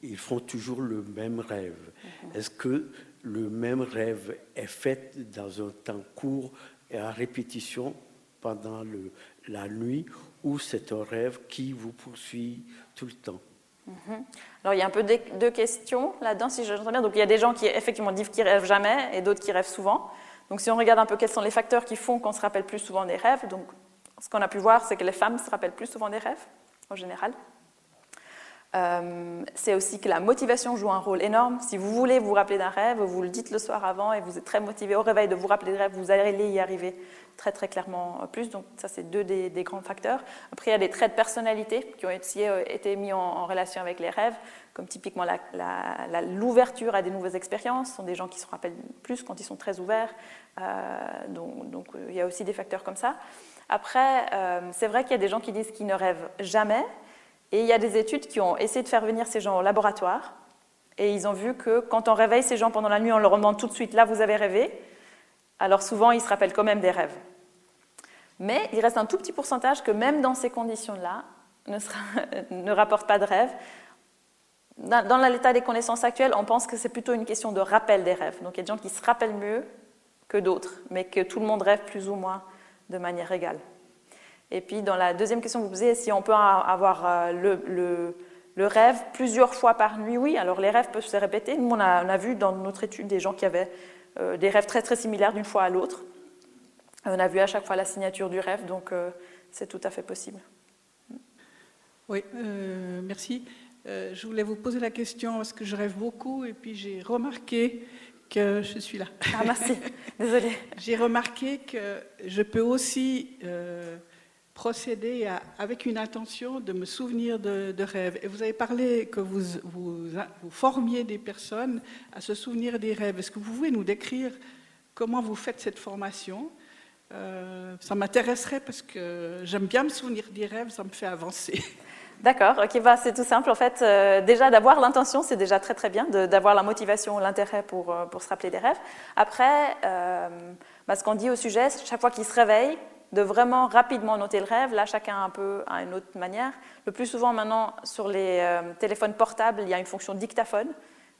[SPEAKER 14] ils font toujours le même rêve. Mhm. Est-ce que le même rêve est fait dans un temps court et à répétition pendant le, la nuit, ou c'est un rêve qui vous poursuit tout le temps?
[SPEAKER 2] Mhm. Alors il y a un peu deux questions là-dedans, si j'entends bien. Donc il y a des gens qui effectivement disent qu'ils rêvent jamais et d'autres qui rêvent souvent. Donc si on regarde un peu quels sont les facteurs qui font qu'on se rappelle plus souvent des rêves, donc ce qu'on a pu voir, c'est que les femmes se rappellent plus souvent des rêves en général. Euh, c'est aussi que la motivation joue un rôle énorme. Si vous voulez vous rappeler d'un rêve, vous le dites le soir avant et vous êtes très motivé au réveil de vous rappeler des rêves, vous allez y arriver très très clairement plus. Donc ça, c'est deux des, grands facteurs. Après, il y a des traits de personnalité qui ont euh, été mis en, relation avec les rêves, comme typiquement l'ouverture à des nouvelles expériences. Ce sont des gens qui se rappellent plus quand ils sont très ouverts. Euh, donc, il y a aussi des facteurs comme ça. Après, c'est vrai qu'il y a des gens qui disent qu'ils ne rêvent jamais. Et il y a des études qui ont essayé de faire venir ces gens au laboratoire. Et ils ont vu que quand on réveille ces gens pendant la nuit, on leur demande tout de suite, là, vous avez rêvé. Alors souvent, ils se rappellent quand même des rêves. Mais il reste un tout petit pourcentage que même dans ces conditions-là, ne, rapportent pas de rêves. Dans, l'état des connaissances actuelles, on pense que c'est plutôt une question de rappel des rêves. Donc il y a des gens qui se rappellent mieux que d'autres, mais que tout le monde rêve plus ou moins de manière égale. Et puis, dans la deuxième question que vous posez, si on peut avoir euh, le, rêve plusieurs fois par nuit, oui. Alors, les rêves peuvent se répéter. Nous, on a, on a vu dans notre étude des gens qui avaient des rêves très, très similaires d'une fois à l'autre. On a vu à chaque fois la signature du rêve, donc euh, c'est tout à fait possible.
[SPEAKER 1] Oui, merci. je voulais vous poser la question parce que je rêve beaucoup et puis j'ai remarqué que je suis là.
[SPEAKER 2] Ah, merci. Désolée.
[SPEAKER 1] j'ai remarqué que je peux aussi
[SPEAKER 15] procéder avec une intention de me souvenir de, rêves. Et vous avez parlé que vous, formiez des personnes à se souvenir des rêves. Est-ce que vous pouvez nous décrire comment vous faites cette formation? Euh, Ça m'intéresserait parce que j'aime bien me souvenir des rêves, ça me fait avancer.
[SPEAKER 2] D'accord, ok, bah, c'est tout simple. En fait, euh, déjà d'avoir l'intention, c'est déjà très très bien, d'avoir la motivation, l'intérêt pour, euh, pour, se rappeler des rêves. Après, bah, ce qu'on dit au sujet, chaque fois qu'il se réveille, de vraiment rapidement noter le rêve. Là, chacun un peu à une autre manière. Le plus souvent maintenant, sur les euh, téléphones portables, il y a une fonction dictaphone.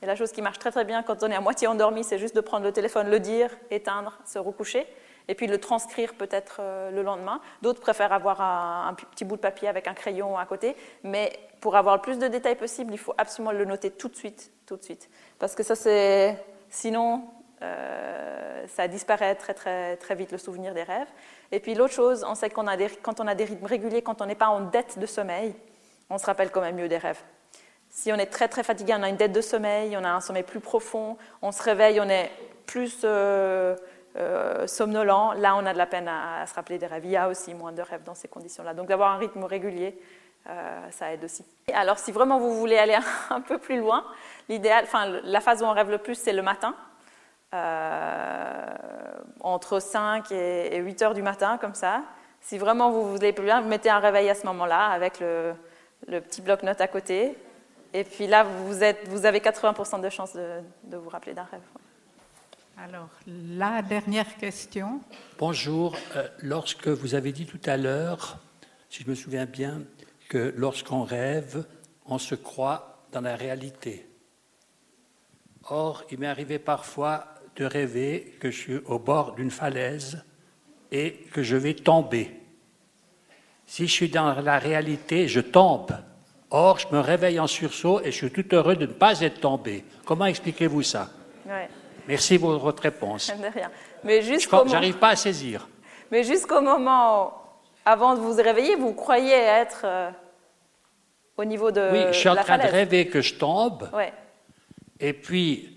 [SPEAKER 2] Et la chose qui marche très très bien quand on est à moitié endormi, c'est juste de prendre le téléphone, le dire, éteindre, se recoucher, et puis le transcrire peut-être euh, le lendemain. D'autres préfèrent avoir un, petit bout de papier avec un crayon à côté, mais pour avoir le plus de détails possible, il faut absolument le noter tout de suite, tout de suite, parce que ça c'est, sinon, euh, ça disparaît très très très vite le souvenir des rêves. Et puis l'autre chose, on sait qu'on a des, quand on a des rythmes réguliers, quand on n'est pas en dette de sommeil, on se rappelle quand même mieux des rêves. Si on est très très fatigué, on a une dette de sommeil, on a un sommeil plus profond, on se réveille, on est plus euh, euh, somnolent, là on a de la peine à, se rappeler des rêves. Il y a aussi moins de rêves dans ces conditions-là. Donc d'avoir un rythme régulier, ça aide aussi. Alors si vraiment vous voulez aller un peu plus loin, l'idéal, enfin la phase où on rêve le plus, c'est le matin. Euh, entre 5 et 8 heures du matin, comme ça. Si vraiment vous vous plus bien, vous mettez un réveil à ce moment-là avec le, petit bloc-notes à côté. Et puis là, vous, êtes, vous avez 80% de chances de, vous rappeler d'un rêve.
[SPEAKER 1] Alors, la dernière question.
[SPEAKER 16] Bonjour. Euh, lorsque vous avez dit tout à l'heure, si je me souviens bien, que lorsqu'on rêve, on se croit dans la réalité. Or, il m'est arrivé parfois de rêver que je suis au bord d'une falaise et que je vais tomber. Si je suis dans la réalité, je tombe. Or, je me réveille en sursaut et je suis tout heureux de ne pas être tombé. Comment expliquez-vous ça? Merci pour votre réponse.
[SPEAKER 2] De rien. Mais
[SPEAKER 16] J'arrive pas à saisir.
[SPEAKER 2] Mais jusqu'au moment, avant de vous réveiller, vous croyez être euh, au niveau de.
[SPEAKER 16] Oui, je suis
[SPEAKER 2] en
[SPEAKER 16] train
[SPEAKER 2] de
[SPEAKER 16] rêver que je tombe.
[SPEAKER 2] Ouais.
[SPEAKER 16] Et puis,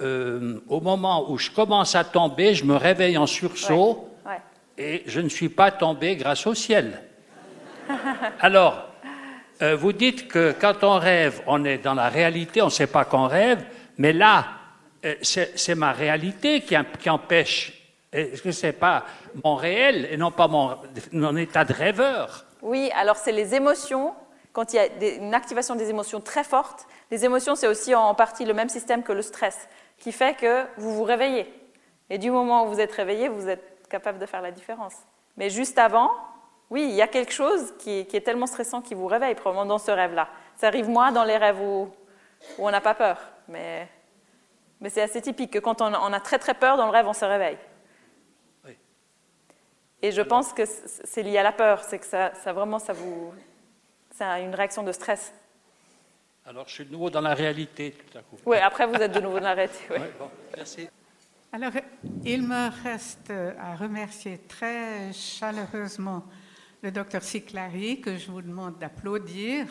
[SPEAKER 16] euh, au moment où je commence à tomber, je me réveille en sursaut et je ne suis pas tombé grâce au ciel. Alors, euh, vous dites que quand on rêve, on est dans la réalité, on ne sait pas qu'on rêve, mais là, euh, c'est ma réalité qui, qui empêche. Est-ce que ce n'est pas mon réel et non pas mon, mon état de rêveur?
[SPEAKER 2] Oui, alors c'est les émotions. Quand il y a une activation des émotions très forte, les émotions, c'est aussi en partie le même système que le stress qui fait que vous vous réveillez. Et du moment où vous êtes réveillé, vous êtes capable de faire la différence. Mais juste avant, oui, il y a quelque chose qui est, tellement stressant qui vous réveille, probablement dans ce rêve-là. Ça arrive moins dans les rêves où, on n'a pas peur. Mais, mais c'est assez typique que quand on, a très très peur dans le rêve, on se réveille. Et je pense que c'est lié à la peur, c'est que ça, ça vraiment, ça vous, c'est une réaction de stress.
[SPEAKER 16] Alors, je suis de nouveau dans la réalité tout à coup.
[SPEAKER 2] Oui, après, vous êtes de nouveau dans la réalité. Oui.
[SPEAKER 16] bon, merci.
[SPEAKER 1] Alors, il me reste à remercier très chaleureusement le docteur Siclari, que je vous demande d'applaudir.